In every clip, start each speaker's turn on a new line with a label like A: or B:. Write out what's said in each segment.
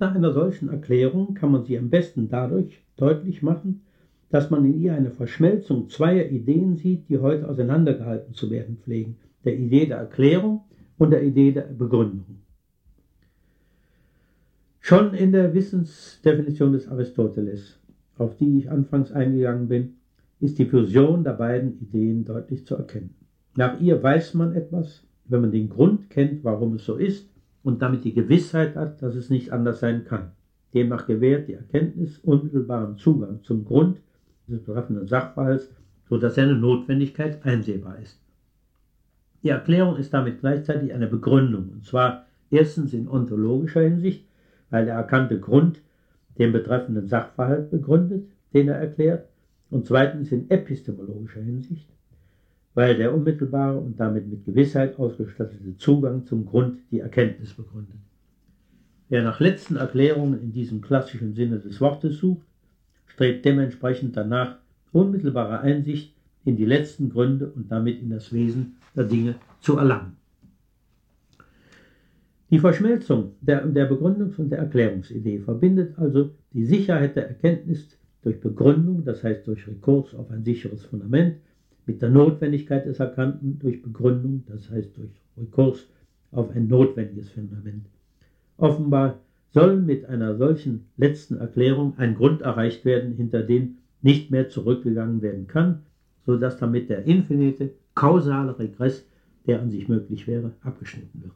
A: Nach einer solchen Erklärung kann man sie am besten dadurch deutlich machen, dass man in ihr eine Verschmelzung zweier Ideen sieht, die heute auseinandergehalten zu werden pflegen, der Idee der Erklärung und der Idee der Begründung. Schon in der Wissensdefinition des Aristoteles, auf die ich anfangs eingegangen bin, ist die Fusion der beiden Ideen deutlich zu erkennen. Nach ihr weiß man etwas, wenn man den Grund kennt, warum es so ist, und damit die Gewissheit hat, dass es nicht anders sein kann. Demnach gewährt die Erkenntnis unmittelbaren Zugang zum Grund des betreffenden Sachverhalts, sodass seine Notwendigkeit einsehbar ist. Die Erklärung ist damit gleichzeitig eine Begründung, und zwar erstens in ontologischer Hinsicht, weil der erkannte Grund den betreffenden Sachverhalt begründet, den er erklärt, und zweitens in epistemologischer Hinsicht, weil der unmittelbare und damit mit Gewissheit ausgestattete Zugang zum Grund die Erkenntnis begründet. Wer nach letzten Erklärungen in diesem klassischen Sinne des Wortes sucht, strebt dementsprechend danach unmittelbare Einsicht in die letzten Gründe und damit in das Wesen der Dinge zu erlangen. Die Verschmelzung der, der Begründungs- und der Erklärungsidee verbindet also die Sicherheit der Erkenntnis durch Begründung, das heißt durch Rekurs auf ein sicheres Fundament, mit der Notwendigkeit des Erkannten durch Begründung, das heißt durch Rekurs auf ein notwendiges Fundament. Offenbar soll mit einer solchen letzten Erklärung ein Grund erreicht werden, hinter den nicht mehr zurückgegangen werden kann, so dass damit der infinite kausale Regress, der an sich möglich wäre, abgeschnitten wird.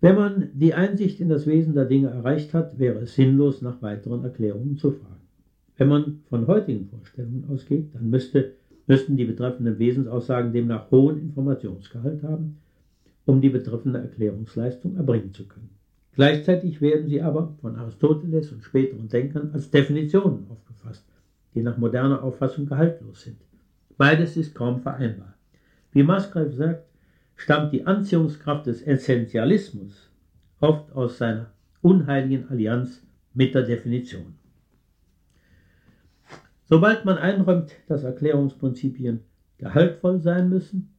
A: Wenn man die Einsicht in das Wesen der Dinge erreicht hat, wäre es sinnlos, nach weiteren Erklärungen zu fragen. Wenn man von heutigen Vorstellungen ausgeht, dann müsste, müssten die betreffenden Wesensaussagen demnach hohen Informationsgehalt haben, um die betreffende Erklärungsleistung erbringen zu können. Gleichzeitig werden sie aber von Aristoteles und späteren Denkern als Definitionen aufgefasst, die nach moderner Auffassung gehaltlos sind. Beides ist kaum vereinbar. Wie Musgrave sagt, stammt die Anziehungskraft des Essentialismus oft aus seiner unheiligen Allianz mit der Definition. Sobald man einräumt, dass Erklärungsprinzipien gehaltvoll sein müssen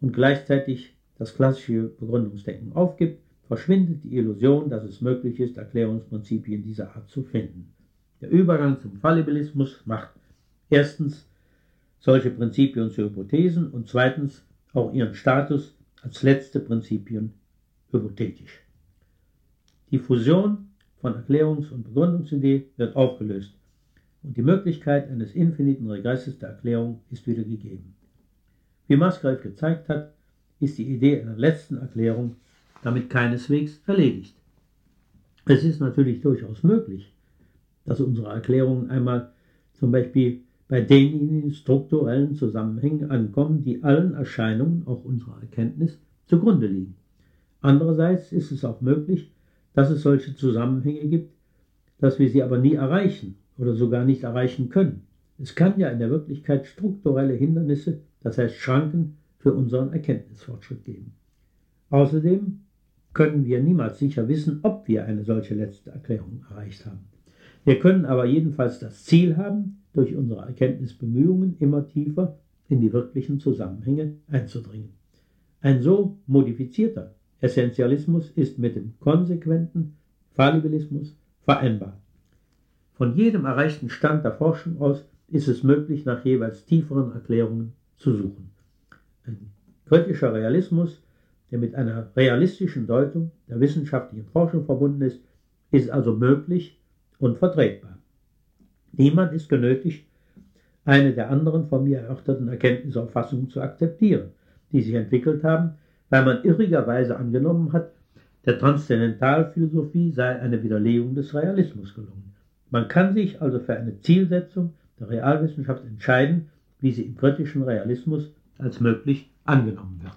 A: und gleichzeitig das klassische Begründungsdenken aufgibt, verschwindet die Illusion, dass es möglich ist, Erklärungsprinzipien dieser Art zu finden. Der Übergang zum Fallibilismus macht erstens solche Prinzipien zu Hypothesen und zweitens auch ihren Status als letzte Prinzipien hypothetisch. Die Fusion von Erklärungs- und Begründungsidee wird aufgelöst und die Möglichkeit eines infiniten Regresses der Erklärung ist wieder gegeben. Wie Musgrave gezeigt hat, ist die Idee einer letzten Erklärung damit keineswegs erledigt. Es ist natürlich durchaus möglich, dass unsere Erklärungen einmal zum Beispiel bei denjenigen strukturellen Zusammenhängen ankommen, die allen Erscheinungen, auch unserer Erkenntnis, zugrunde liegen. Andererseits ist es auch möglich, dass es solche Zusammenhänge gibt, dass wir sie aber nie erreichen oder sogar nicht erreichen können. Es kann ja in der Wirklichkeit strukturelle Hindernisse, das heißt Schranken, für unseren Erkenntnisfortschritt geben. Außerdem können wir niemals sicher wissen, ob wir eine solche letzte Erklärung erreicht haben. Wir können aber jedenfalls das Ziel haben, durch unsere Erkenntnisbemühungen immer tiefer in die wirklichen Zusammenhänge einzudringen. Ein so modifizierter Essentialismus ist mit dem konsequenten Fallibilismus vereinbar. Von jedem erreichten Stand der Forschung aus ist es möglich, nach jeweils tieferen Erklärungen zu suchen. Ein kritischer Realismus, der mit einer realistischen Deutung der wissenschaftlichen Forschung verbunden ist, ist also möglich und vertretbar. Niemand ist genötigt, eine der anderen von mir erörterten Erkenntnisauffassungen zu akzeptieren, die sich entwickelt haben, weil man irrigerweise angenommen hat, der Transzendentalphilosophie sei eine Widerlegung des Realismus gelungen. Man kann sich also für eine Zielsetzung der Realwissenschaft entscheiden, wie sie im kritischen Realismus als möglich angenommen wird.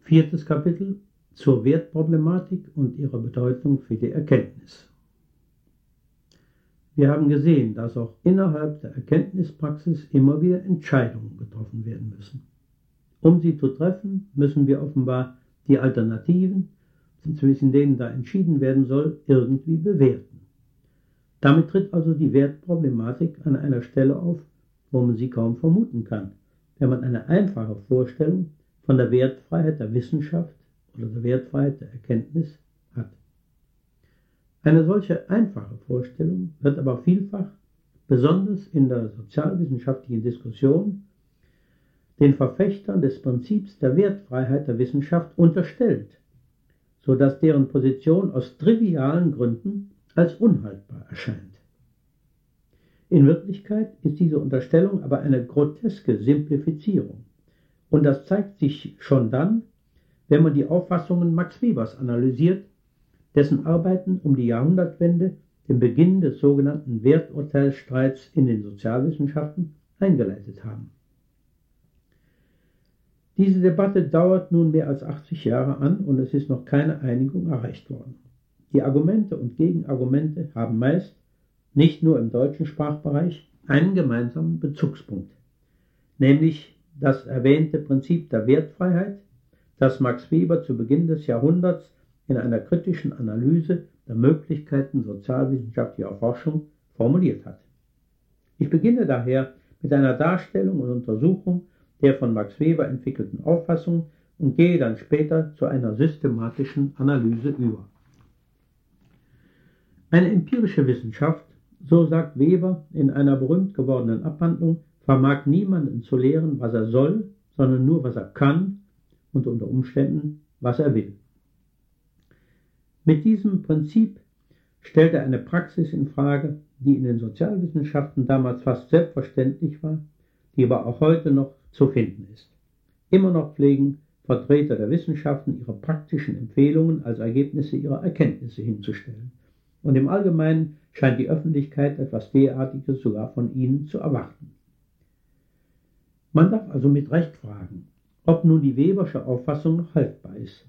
A: Viertes Kapitel zur Wertproblematik und ihrer Bedeutung für die Erkenntnis. Wir haben gesehen, dass auch innerhalb der Erkenntnispraxis immer wieder Entscheidungen getroffen werden müssen. Um sie zu treffen, müssen wir offenbar die Alternativen, zwischen denen da entschieden werden soll, irgendwie bewerten. Damit tritt also die Wertproblematik an einer Stelle auf, wo man sie kaum vermuten kann, wenn man eine einfache Vorstellung von der Wertfreiheit der Wissenschaft oder der Wertfreiheit der Erkenntnis hat. Eine solche einfache Vorstellung wird aber vielfach, besonders in der sozialwissenschaftlichen Diskussion, den Verfechtern des Prinzips der Wertfreiheit der Wissenschaft unterstellt, so dass deren Position aus trivialen Gründen als unhaltbar erscheint. In Wirklichkeit ist diese Unterstellung aber eine groteske Simplifizierung. Und das zeigt sich schon dann, wenn man die Auffassungen Max Webers analysiert, dessen Arbeiten um die Jahrhundertwende den Beginn des sogenannten Werturteilsstreits in den Sozialwissenschaften eingeleitet haben. Diese Debatte dauert nun mehr als 80 Jahre an und es ist noch keine Einigung erreicht worden. Die Argumente und Gegenargumente haben meist, nicht nur im deutschen Sprachbereich, einen gemeinsamen Bezugspunkt, nämlich das erwähnte Prinzip der Wertfreiheit, das Max Weber zu Beginn des Jahrhunderts in einer kritischen Analyse der Möglichkeiten sozialwissenschaftlicher Forschung formuliert hat. Ich beginne daher mit einer Darstellung und Untersuchung der von Max Weber entwickelten Auffassung und gehe dann später zu einer systematischen Analyse über. Eine empirische Wissenschaft, so sagt Weber in einer berühmt gewordenen Abhandlung, vermag niemanden zu lehren, was er soll, sondern nur, was er kann und unter Umständen, was er will. Mit diesem Prinzip stellt er eine Praxis in Frage, die in den Sozialwissenschaften damals fast selbstverständlich war, die aber auch heute noch zu finden ist. Immer noch pflegen Vertreter der Wissenschaften ihre praktischen Empfehlungen als Ergebnisse ihrer Erkenntnisse hinzustellen. Und im Allgemeinen scheint die Öffentlichkeit etwas derartiges sogar von ihnen zu erwarten. Man darf also mit Recht fragen, ob nun die Webersche Auffassung noch haltbar ist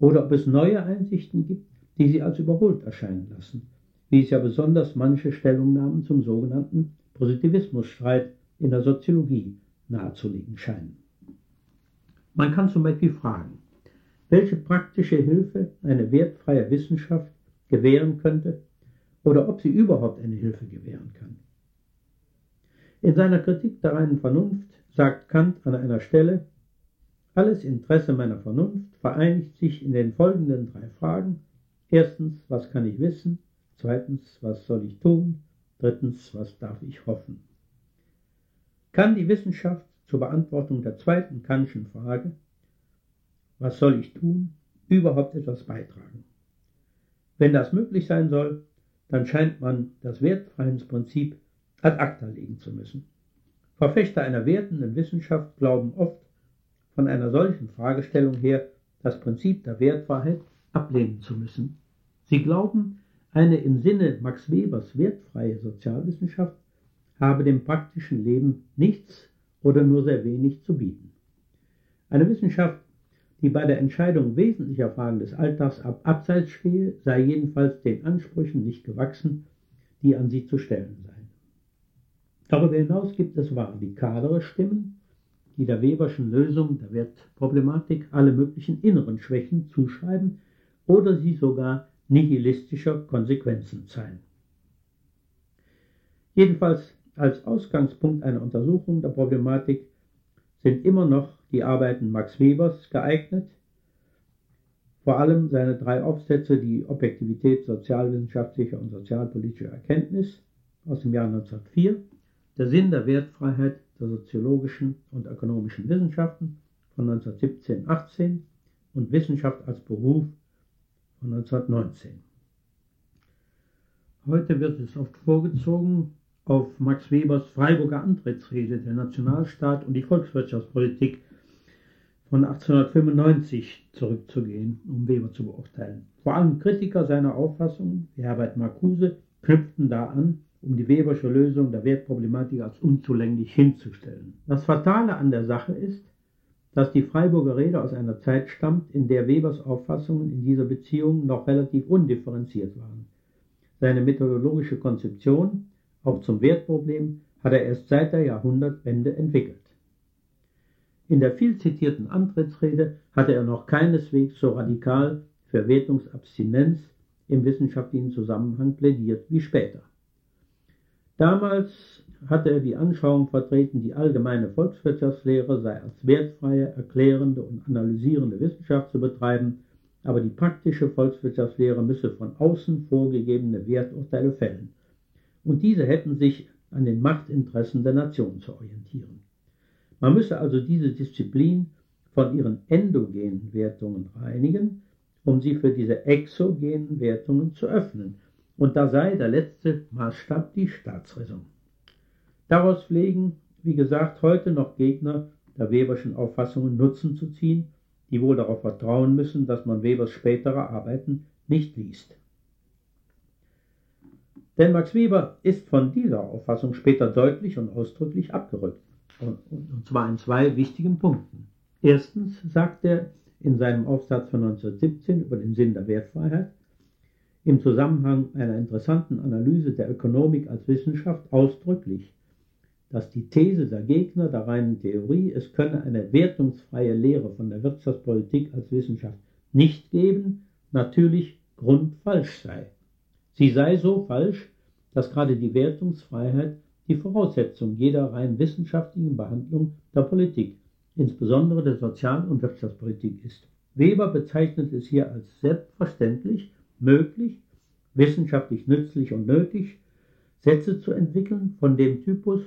A: oder ob es neue Einsichten gibt, die sie als überholt erscheinen lassen, wie es ja besonders manche Stellungnahmen zum sogenannten Positivismusstreit in der Soziologie nahezulegen scheinen. Man kann zum Beispiel fragen, welche praktische Hilfe eine wertfreie Wissenschaft gewähren könnte oder ob sie überhaupt eine Hilfe gewähren kann. In seiner Kritik der reinen Vernunft sagt Kant an einer Stelle, alles Interesse meiner Vernunft vereinigt sich in den folgenden drei Fragen. Erstens, was kann ich wissen? Zweitens, was soll ich tun? Drittens, was darf ich hoffen? Kann die Wissenschaft zur Beantwortung der zweiten Kantschen Frage, was soll ich tun, überhaupt etwas beitragen? Wenn das möglich sein soll, dann scheint man das Wertfreiheitsprinzip ad acta legen zu müssen. Verfechter einer wertenden Wissenschaft glauben oft, von einer solchen Fragestellung her das Prinzip der Wertfreiheit ablehnen zu müssen. Sie glauben, eine im Sinne Max Webers wertfreie Sozialwissenschaft habe dem praktischen Leben nichts oder nur sehr wenig zu bieten. Eine Wissenschaft, die bei der Entscheidung wesentlicher Fragen des Alltags ab abseits stehe, sei jedenfalls den Ansprüchen nicht gewachsen, die an sie zu stellen seien. Darüber hinaus gibt es radikalere Stimmen, die der Weberschen Lösung der Wertproblematik alle möglichen inneren Schwächen zuschreiben oder sie sogar nihilistischer Konsequenzen zeigen. Jedenfalls als Ausgangspunkt einer Untersuchung der Problematik sind immer noch die Arbeiten Max Webers geeignet, vor allem seine drei Aufsätze, die Objektivität sozialwissenschaftlicher und sozialpolitischer Erkenntnis aus dem Jahr 1904, der Sinn der Wertfreiheit der soziologischen und ökonomischen Wissenschaften von 1917-18 und Wissenschaft als Beruf von 1919. Heute wird es oft vorgezogen, auf Max Webers Freiburger Antrittsrede Der Nationalstaat und die Volkswirtschaftspolitik von 1895 zurückzugehen, um Weber zu beurteilen. Vor allem Kritiker seiner Auffassung, wie Herbert Marcuse, knüpften da an, um die Webersche Lösung der Wertproblematik als unzulänglich hinzustellen. Das Fatale an der Sache ist, dass die Freiburger Rede aus einer Zeit stammt, in der Webers Auffassungen in dieser Beziehung noch relativ undifferenziert waren. Seine methodologische Konzeption auch zum Wertproblem hat er erst seit der Jahrhundertwende entwickelt. In der viel zitierten Antrittsrede hatte er noch keineswegs so radikal für Wertungsabstinenz im wissenschaftlichen Zusammenhang plädiert wie später. Damals hatte er die Anschauung vertreten, die allgemeine Volkswirtschaftslehre sei als wertfreie, erklärende und analysierende Wissenschaft zu betreiben, aber die praktische Volkswirtschaftslehre müsse von außen vorgegebene Werturteile fällen. Und diese hätten sich an den Machtinteressen der Nation zu orientieren. Man müsse also diese Disziplin von ihren endogenen Wertungen reinigen, um sie für diese exogenen Wertungen zu öffnen. Und da sei der letzte Maßstab die Staatsräson. Daraus pflegen, wie gesagt, heute noch Gegner der Weberschen Auffassungen Nutzen zu ziehen, die wohl darauf vertrauen müssen, dass man Webers spätere Arbeiten nicht liest. Denn Max Weber ist von dieser Auffassung später deutlich und ausdrücklich abgerückt. Und zwar in zwei wichtigen Punkten. Erstens sagt er in seinem Aufsatz von 1917 über den Sinn der Wertfreiheit im Zusammenhang einer interessanten Analyse der Ökonomik als Wissenschaft ausdrücklich, dass die These der Gegner der reinen Theorie, es könne eine wertungsfreie Lehre von der Wirtschaftspolitik als Wissenschaft nicht geben, natürlich grundfalsch sei. Sie sei so falsch, dass gerade die Wertungsfreiheit die Voraussetzung jeder rein wissenschaftlichen Behandlung der Politik, insbesondere der Sozial- und Wirtschaftspolitik ist. Weber bezeichnet es hier als selbstverständlich, möglich, wissenschaftlich nützlich und nötig, Sätze zu entwickeln von dem Typus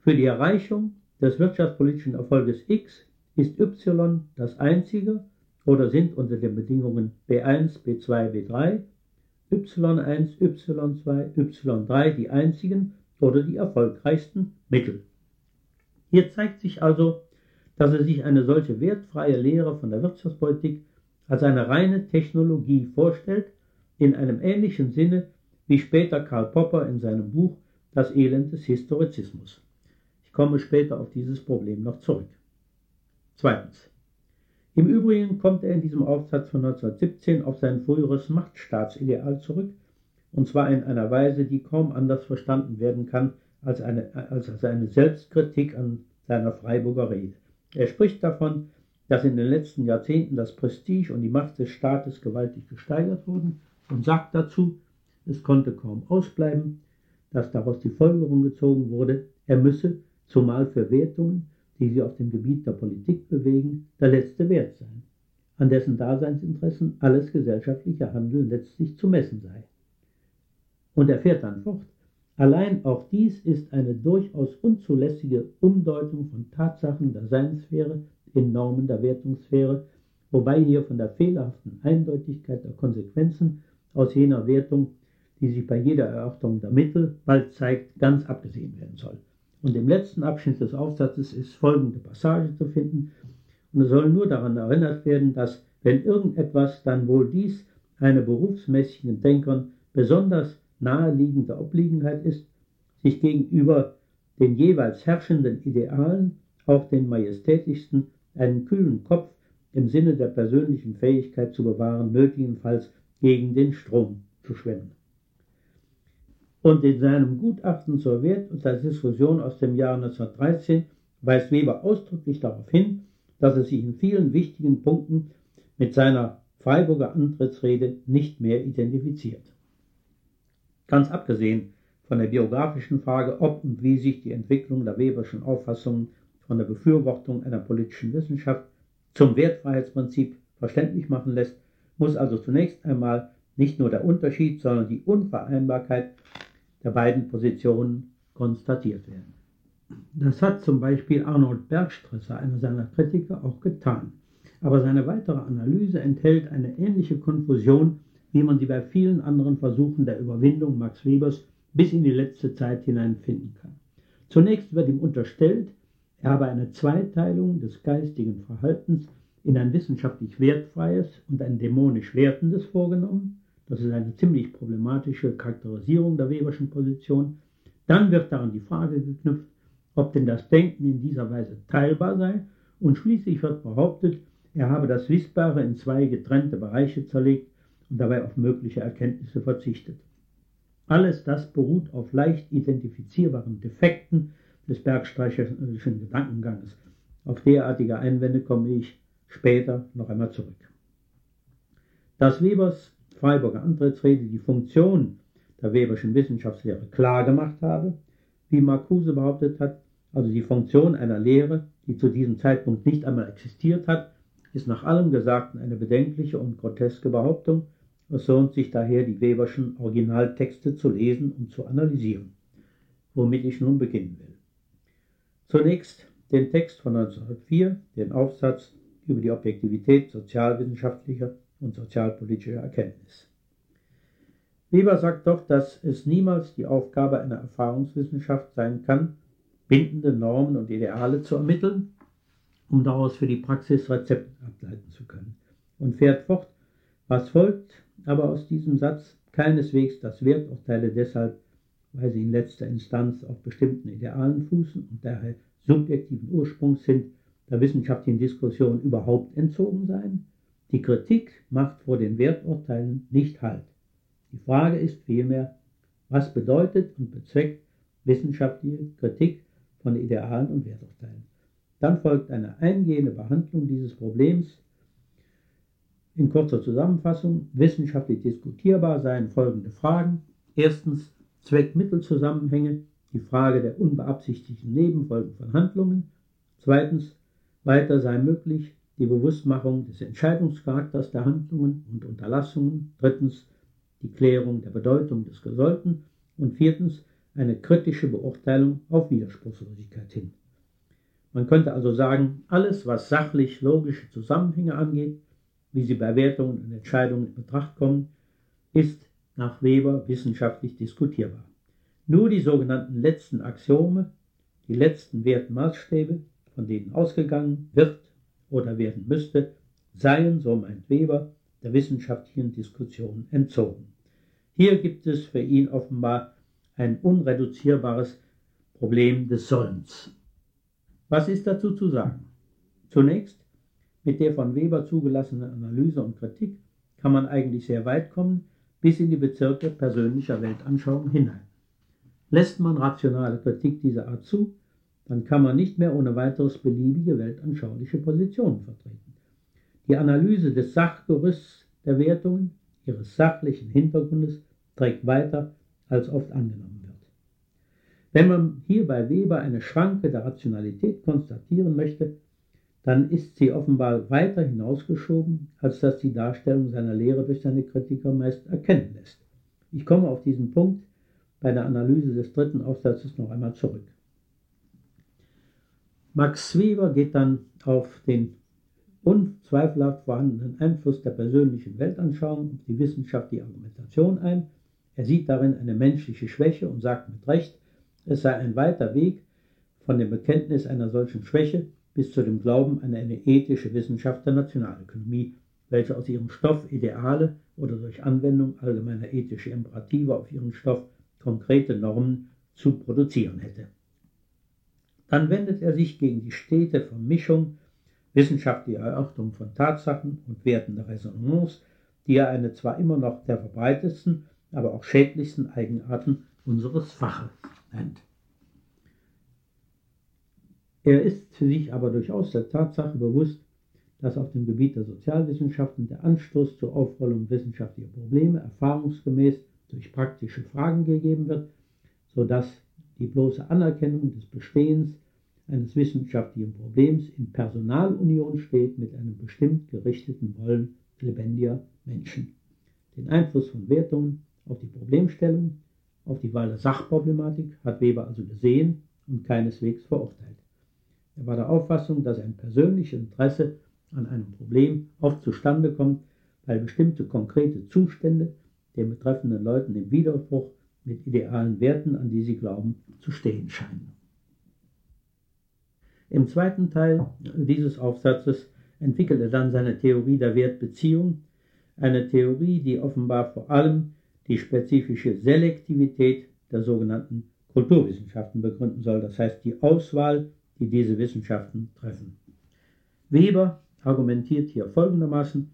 A: für die Erreichung des wirtschaftspolitischen Erfolges X ist y das einzige oder sind unter den Bedingungen B1, B2, B3, y1, y2, y3 die einzigen oder die erfolgreichsten Mittel. Hier zeigt sich also, dass er sich eine solche wertfreie Lehre von der Wirtschaftspolitik als eine reine Technologie vorstellt, in einem ähnlichen Sinne wie später Karl Popper in seinem Buch Das Elend des Historizismus. Ich komme später auf dieses Problem noch zurück. Zweitens. Im Übrigen kommt er in diesem Aufsatz von 1917 auf sein früheres Machtstaatsideal zurück, und zwar in einer Weise, die kaum anders verstanden werden kann als eine, als eine Selbstkritik an seiner Freiburger Rede. Er spricht davon, dass in den letzten Jahrzehnten das Prestige und die Macht des Staates gewaltig gesteigert wurden und sagt dazu, es konnte kaum ausbleiben, dass daraus die Folgerung gezogen wurde, er müsse, zumal für Wertungen, die sie auf dem Gebiet der Politik bewegen, der letzte Wert sein, an dessen Daseinsinteressen alles gesellschaftliche Handeln letztlich zu messen sei. Und er fährt dann fort. Allein auch dies ist eine durchaus unzulässige Umdeutung von Tatsachen der Seinssphäre in Normen der Wertungssphäre, wobei hier von der fehlerhaften Eindeutigkeit der Konsequenzen aus jener Wertung, die sich bei jeder Erörterung der Mittel bald zeigt, ganz abgesehen werden soll. Und im letzten Abschnitt des Aufsatzes ist folgende Passage zu finden. Und es soll nur daran erinnert werden, dass, wenn irgendetwas, dann wohl dies einer berufsmäßigen Denkern besonders naheliegende Obliegenheit ist, sich gegenüber den jeweils herrschenden Idealen, auch den majestätischsten, einen kühlen Kopf im Sinne der persönlichen Fähigkeit zu bewahren, nötigenfalls gegen den Strom zu schwimmen und in seinem Gutachten zur Wert und der Diskussion aus dem Jahr 1913 weist Weber ausdrücklich darauf hin, dass er sich in vielen wichtigen Punkten mit seiner Freiburger Antrittsrede nicht mehr identifiziert. Ganz abgesehen von der biografischen Frage, ob und wie sich die Entwicklung der Weberschen Auffassungen von der Befürwortung einer politischen Wissenschaft zum Wertfreiheitsprinzip verständlich machen lässt, muss also zunächst einmal nicht nur der Unterschied, sondern die Unvereinbarkeit der beiden Positionen konstatiert werden. Das hat zum Beispiel Arnold Bergstresser, einer seiner Kritiker, auch getan. Aber seine weitere Analyse enthält eine ähnliche Konfusion, wie man sie bei vielen anderen Versuchen der Überwindung Max Webers bis in die letzte Zeit hinein finden kann. Zunächst wird ihm unterstellt, er habe eine Zweiteilung des geistigen Verhaltens in ein wissenschaftlich wertfreies und ein dämonisch wertendes vorgenommen das ist eine ziemlich problematische Charakterisierung der Weberschen Position. Dann wird daran die Frage geknüpft, ob denn das Denken in dieser Weise teilbar sei. Und schließlich wird behauptet, er habe das Wissbare in zwei getrennte Bereiche zerlegt und dabei auf mögliche Erkenntnisse verzichtet. Alles das beruht auf leicht identifizierbaren Defekten des bergstreicherischen Gedankenganges. Auf derartige Einwände komme ich später noch einmal zurück. Dass Webers Freiburger Antrittsrede die Funktion der Weberschen Wissenschaftslehre klar gemacht habe, wie Marcuse behauptet hat, also die Funktion einer Lehre, die zu diesem Zeitpunkt nicht einmal existiert hat, ist nach allem Gesagten eine bedenkliche und groteske Behauptung. Es lohnt sich daher, die Weberschen Originaltexte zu lesen und zu analysieren, womit ich nun beginnen will. Zunächst den Text von 1904, den Aufsatz über die Objektivität sozialwissenschaftlicher und sozialpolitischer Erkenntnis. Weber sagt doch, dass es niemals die Aufgabe einer Erfahrungswissenschaft sein kann, bindende Normen und Ideale zu ermitteln, um daraus für die Praxis Rezepte ableiten zu können. Und fährt fort, was folgt aber aus diesem Satz keineswegs, dass Werturteile deshalb, weil sie in letzter Instanz auf bestimmten Idealen fußen und daher subjektiven Ursprungs sind, der wissenschaftlichen Diskussion überhaupt entzogen seien. Die Kritik macht vor den Werturteilen nicht Halt. Die Frage ist vielmehr, was bedeutet und bezweckt wissenschaftliche Kritik von Idealen und Werturteilen. Dann folgt eine eingehende Behandlung dieses Problems. In kurzer Zusammenfassung, wissenschaftlich diskutierbar seien folgende Fragen. Erstens Zweck-Mittel-Zusammenhänge, die Frage der unbeabsichtigten Nebenfolgen von Handlungen. Zweitens, weiter sei möglich die Bewusstmachung des Entscheidungscharakters der Handlungen und Unterlassungen. Drittens, die Klärung der Bedeutung des Gesollten. Und viertens, eine kritische Beurteilung auf Widerspruchslosigkeit hin. Man könnte also sagen, alles, was sachlich logische Zusammenhänge angeht, wie sie bei Wertungen und Entscheidungen in Betracht kommen, ist nach Weber wissenschaftlich diskutierbar. Nur die sogenannten letzten Axiome, die letzten Wertmaßstäbe, von denen ausgegangen wird oder werden müsste, seien, so meint Weber, der wissenschaftlichen Diskussion entzogen. Hier gibt es für ihn offenbar ein unreduzierbares Problem des Sollens. Was ist dazu zu sagen? Zunächst, mit der von Weber zugelassenen Analyse und Kritik kann man eigentlich sehr weit kommen, bis in die Bezirke persönlicher Weltanschauung hinein. Lässt man rationale Kritik dieser Art zu, dann kann man nicht mehr ohne weiteres beliebige weltanschauliche Positionen vertreten. Die Analyse des Sachgerüsts der Wertungen, ihres sachlichen Hintergrundes, trägt weiter, als oft angenommen wird. Wenn man hier bei Weber eine Schranke der Rationalität konstatieren möchte, dann ist sie offenbar weiter hinausgeschoben, als dass die Darstellung seiner Lehre durch seine Kritiker meist erkennen lässt. Ich komme auf diesen Punkt bei der Analyse des dritten Aufsatzes noch einmal zurück. Max Weber geht dann auf den unzweifelhaft vorhandenen Einfluss der persönlichen Weltanschauung auf die wissenschaftliche Argumentation ein. Er sieht darin eine menschliche Schwäche und sagt mit Recht, es sei ein weiter Weg von dem Bekenntnis einer solchen Schwäche bis zu dem Glauben an eine ethische Wissenschaft der Nationalökonomie, welche aus ihrem Stoff Ideale oder durch Anwendung allgemeiner ethischer Imperative auf ihren Stoff konkrete Normen zu produzieren hätte. Dann wendet er sich gegen die stete Vermischung wissenschaftlicher Erörterung von Tatsachen und wertender Resonanz, die er eine zwar immer noch der verbreitetsten, aber auch schädlichsten Eigenarten unseres Faches nennt. Er ist sich aber durchaus der Tatsache bewusst, dass auf dem Gebiet der Sozialwissenschaften der Anstoß zur Aufrollung wissenschaftlicher Probleme erfahrungsgemäß durch praktische Fragen gegeben wird, sodass die bloße Anerkennung des Bestehens eines wissenschaftlichen Problems in Personalunion steht mit einem bestimmt gerichteten Wollen lebendiger Menschen. Den Einfluss von Wertungen auf die Problemstellung, auf die Wahl der Sachproblematik hat Weber also gesehen und keineswegs verurteilt. Er war der Auffassung, dass ein persönliches Interesse an einem Problem oft zustande kommt, weil bestimmte konkrete Zustände den betreffenden Leuten im Widerspruch mit idealen Werten, an die sie glauben, zu stehen scheinen. Im zweiten Teil dieses Aufsatzes entwickelt er dann seine Theorie der Wertbeziehung, eine Theorie, die offenbar vor allem die spezifische Selektivität der sogenannten Kulturwissenschaften begründen soll, das heißt die Auswahl, die diese Wissenschaften treffen. Weber argumentiert hier folgendermaßen,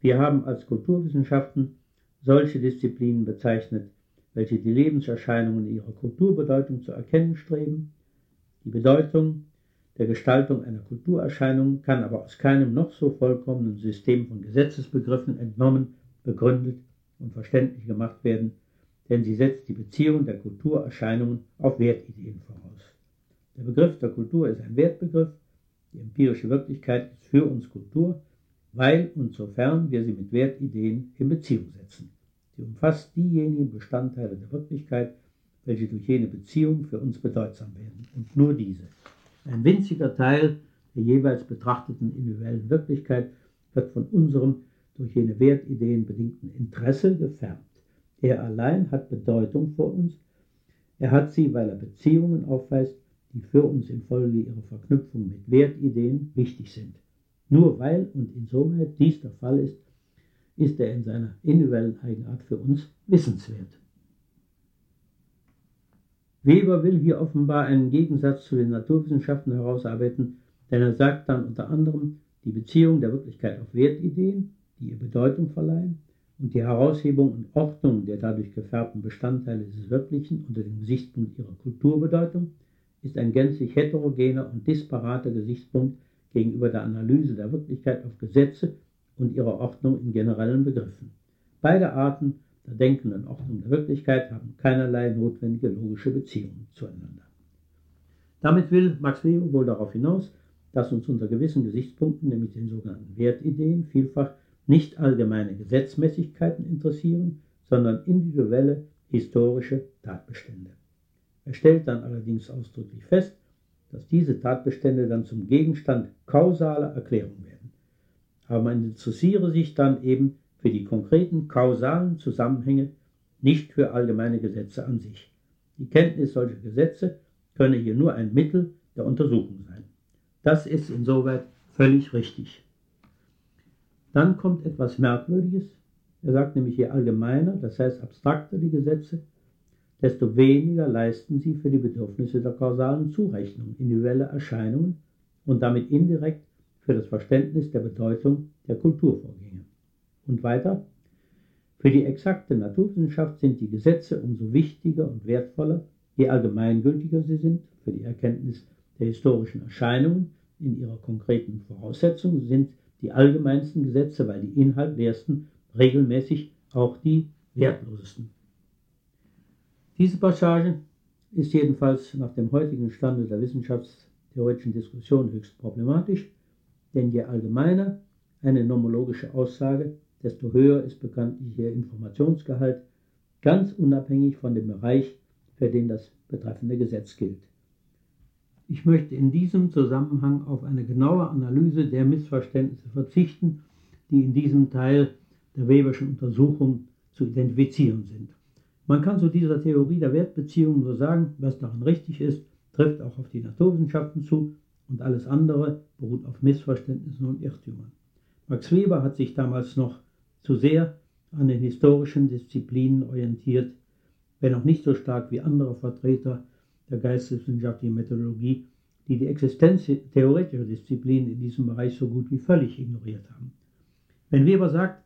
A: wir haben als Kulturwissenschaften solche Disziplinen bezeichnet, welche die Lebenserscheinungen ihrer Kulturbedeutung zu erkennen streben. Die Bedeutung der Gestaltung einer Kulturerscheinung kann aber aus keinem noch so vollkommenen System von Gesetzesbegriffen entnommen, begründet und verständlich gemacht werden, denn sie setzt die Beziehung der Kulturerscheinungen auf Wertideen voraus. Der Begriff der Kultur ist ein Wertbegriff, Die empirische Wirklichkeit ist für uns Kultur, weil und sofern wir sie mit Wertideen in Beziehung setzen. Sie umfasst diejenigen Bestandteile der Wirklichkeit, welche durch jene Beziehung für uns bedeutsam werden. Und nur diese. Ein winziger Teil der jeweils betrachteten individuellen Wirklichkeit wird von unserem durch jene Wertideen bedingten Interesse gefärbt. Er allein hat Bedeutung für uns. Er hat sie, weil er Beziehungen aufweist, die für uns infolge ihrer Verknüpfung mit Wertideen wichtig sind. Nur weil und insoweit dies der Fall ist, ist er in seiner individuellen Eigenart für uns wissenswert. Weber will hier offenbar einen Gegensatz zu den Naturwissenschaften herausarbeiten, denn er sagt dann unter anderem, die Beziehung der Wirklichkeit auf Wertideen, die ihr Bedeutung verleihen, und die Heraushebung und Ordnung der dadurch gefärbten Bestandteile des Wirklichen unter dem Gesichtspunkt ihrer Kulturbedeutung ist ein gänzlich heterogener und disparater Gesichtspunkt gegenüber der Analyse der Wirklichkeit auf Gesetze und ihrer Ordnung in generellen Begriffen. Beide Arten der denkenden Ordnung der Wirklichkeit haben keinerlei notwendige logische Beziehungen zueinander. Damit will Max Weber wohl darauf hinaus, dass uns unter gewissen Gesichtspunkten, nämlich den sogenannten Wertideen, vielfach nicht allgemeine Gesetzmäßigkeiten interessieren, sondern individuelle historische Tatbestände. Er stellt dann allerdings ausdrücklich fest, dass diese Tatbestände dann zum Gegenstand kausaler Erklärung werden. Aber man interessiere sich dann eben für die konkreten kausalen Zusammenhänge, nicht für allgemeine Gesetze an sich. Die Kenntnis solcher Gesetze könne hier nur ein Mittel der Untersuchung sein. Das ist insoweit völlig richtig. Dann kommt etwas Merkwürdiges. Er sagt nämlich, je allgemeiner, das heißt abstrakter die Gesetze, desto weniger leisten sie für die Bedürfnisse der kausalen Zurechnung, individuelle Erscheinungen und damit indirekt für das Verständnis der Bedeutung der Kulturvorgänge. Und weiter, für die exakte Naturwissenschaft sind die Gesetze umso wichtiger und wertvoller, je allgemeingültiger sie sind. Für die Erkenntnis der historischen Erscheinungen in ihrer konkreten Voraussetzung sind die allgemeinsten Gesetze, weil die inhaltleersten regelmäßig auch die wertlosesten. Diese Passage ist jedenfalls nach dem heutigen Stande der wissenschaftstheoretischen Diskussion höchst problematisch, denn je allgemeiner eine nomologische Aussage, desto höher ist bekanntlich ihr Informationsgehalt, ganz unabhängig von dem Bereich, für den das betreffende Gesetz gilt. Ich möchte in diesem Zusammenhang auf eine genaue Analyse der Missverständnisse verzichten, die in diesem Teil der Weberschen Untersuchung zu identifizieren sind. Man kann zu dieser Theorie der Wertbeziehungen nur sagen, was daran richtig ist, trifft auch auf die Naturwissenschaften zu und alles andere beruht auf Missverständnissen und Irrtümern. Max Weber hat sich damals noch zu sehr an den historischen Disziplinen orientiert, wenn auch nicht so stark wie andere Vertreter der geisteswissenschaftlichen Methodologie, die die Existenz theoretischer Disziplinen in diesem Bereich so gut wie völlig ignoriert haben. Wenn Weber sagt,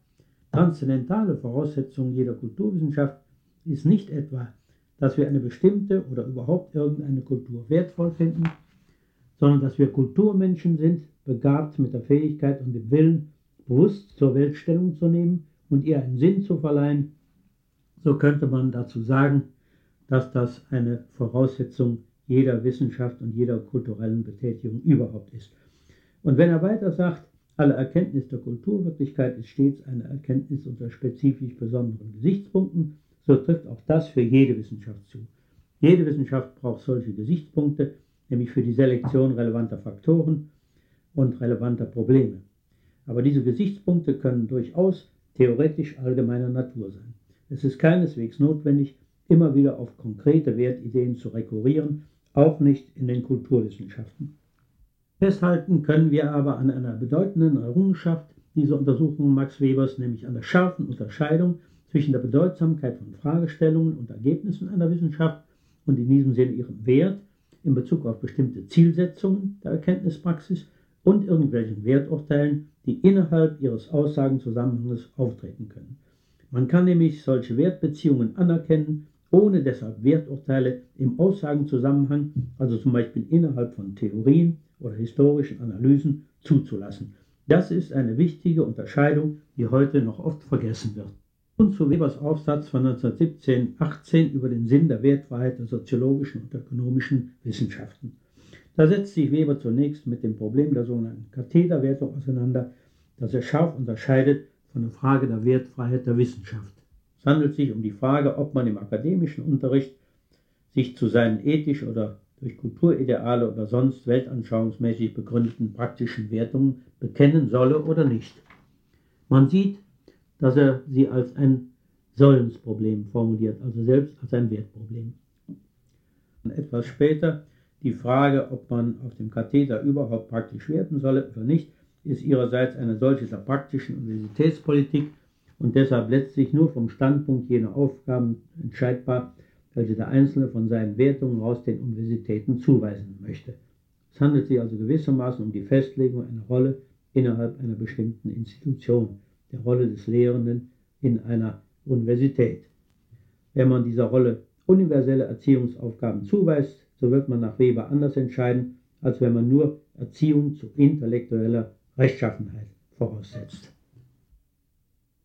A: transzendentale Voraussetzung jeder Kulturwissenschaft ist nicht etwa, dass wir eine bestimmte oder überhaupt irgendeine Kultur wertvoll finden, sondern dass wir Kulturmenschen sind, begabt mit der Fähigkeit und dem Willen, bewusst zur Welt Stellung zu nehmen und ihr einen Sinn zu verleihen, so könnte man dazu sagen, dass das eine Voraussetzung jeder Wissenschaft und jeder kulturellen Betätigung überhaupt ist. Und wenn er weiter sagt, alle Erkenntnis der Kulturwirklichkeit ist stets eine Erkenntnis unter spezifisch besonderen Gesichtspunkten, so trifft auch das für jede Wissenschaft zu. Jede Wissenschaft braucht solche Gesichtspunkte, nämlich für die Selektion relevanter Faktoren und relevanter Probleme. Aber diese Gesichtspunkte können durchaus theoretisch allgemeiner Natur sein. Es ist keineswegs notwendig, immer wieder auf konkrete Wertideen zu rekurrieren, auch nicht in den Kulturwissenschaften. Festhalten können wir aber an einer bedeutenden Errungenschaft dieser Untersuchung Max Webers, nämlich an der scharfen Unterscheidung zwischen der Bedeutsamkeit von Fragestellungen und Ergebnissen einer Wissenschaft und in diesem Sinne ihrem Wert in Bezug auf bestimmte Zielsetzungen der Erkenntnispraxis und irgendwelchen Werturteilen, die innerhalb ihres Aussagenzusammenhanges auftreten können. Man kann nämlich solche Wertbeziehungen anerkennen, ohne deshalb Werturteile im Aussagenzusammenhang, also zum Beispiel innerhalb von Theorien oder historischen Analysen, zuzulassen. Das ist eine wichtige Unterscheidung, die heute noch oft vergessen wird. Und zu Webers Aufsatz von 1917-18 über den Sinn der Wertfreiheit der soziologischen und ökonomischen Wissenschaften. Da setzt sich Weber zunächst mit dem Problem der sogenannten Kathederwertung auseinander, das er scharf unterscheidet von der Frage der Wertfreiheit der Wissenschaft. Es handelt sich um die Frage, ob man im akademischen Unterricht sich zu seinen ethisch oder durch Kulturideale oder sonst weltanschauungsmäßig begründeten praktischen Wertungen bekennen solle oder nicht. Man sieht, dass er sie als ein Sollensproblem formuliert, also selbst als ein Wertproblem. Und etwas später die Frage, ob man auf dem Katheter überhaupt praktisch werten solle oder nicht, ist ihrerseits eine solche der praktischen Universitätspolitik und deshalb letztlich nur vom Standpunkt jener Aufgaben entscheidbar, welche der Einzelne von seinen Wertungen aus den Universitäten zuweisen möchte. Es handelt sich also gewissermaßen um die Festlegung einer Rolle innerhalb einer bestimmten Institution, der Rolle des Lehrenden in einer Universität. Wenn man dieser Rolle universelle Erziehungsaufgaben zuweist, so wird man nach Weber anders entscheiden, als wenn man nur Erziehung zu intellektueller Rechtschaffenheit voraussetzt.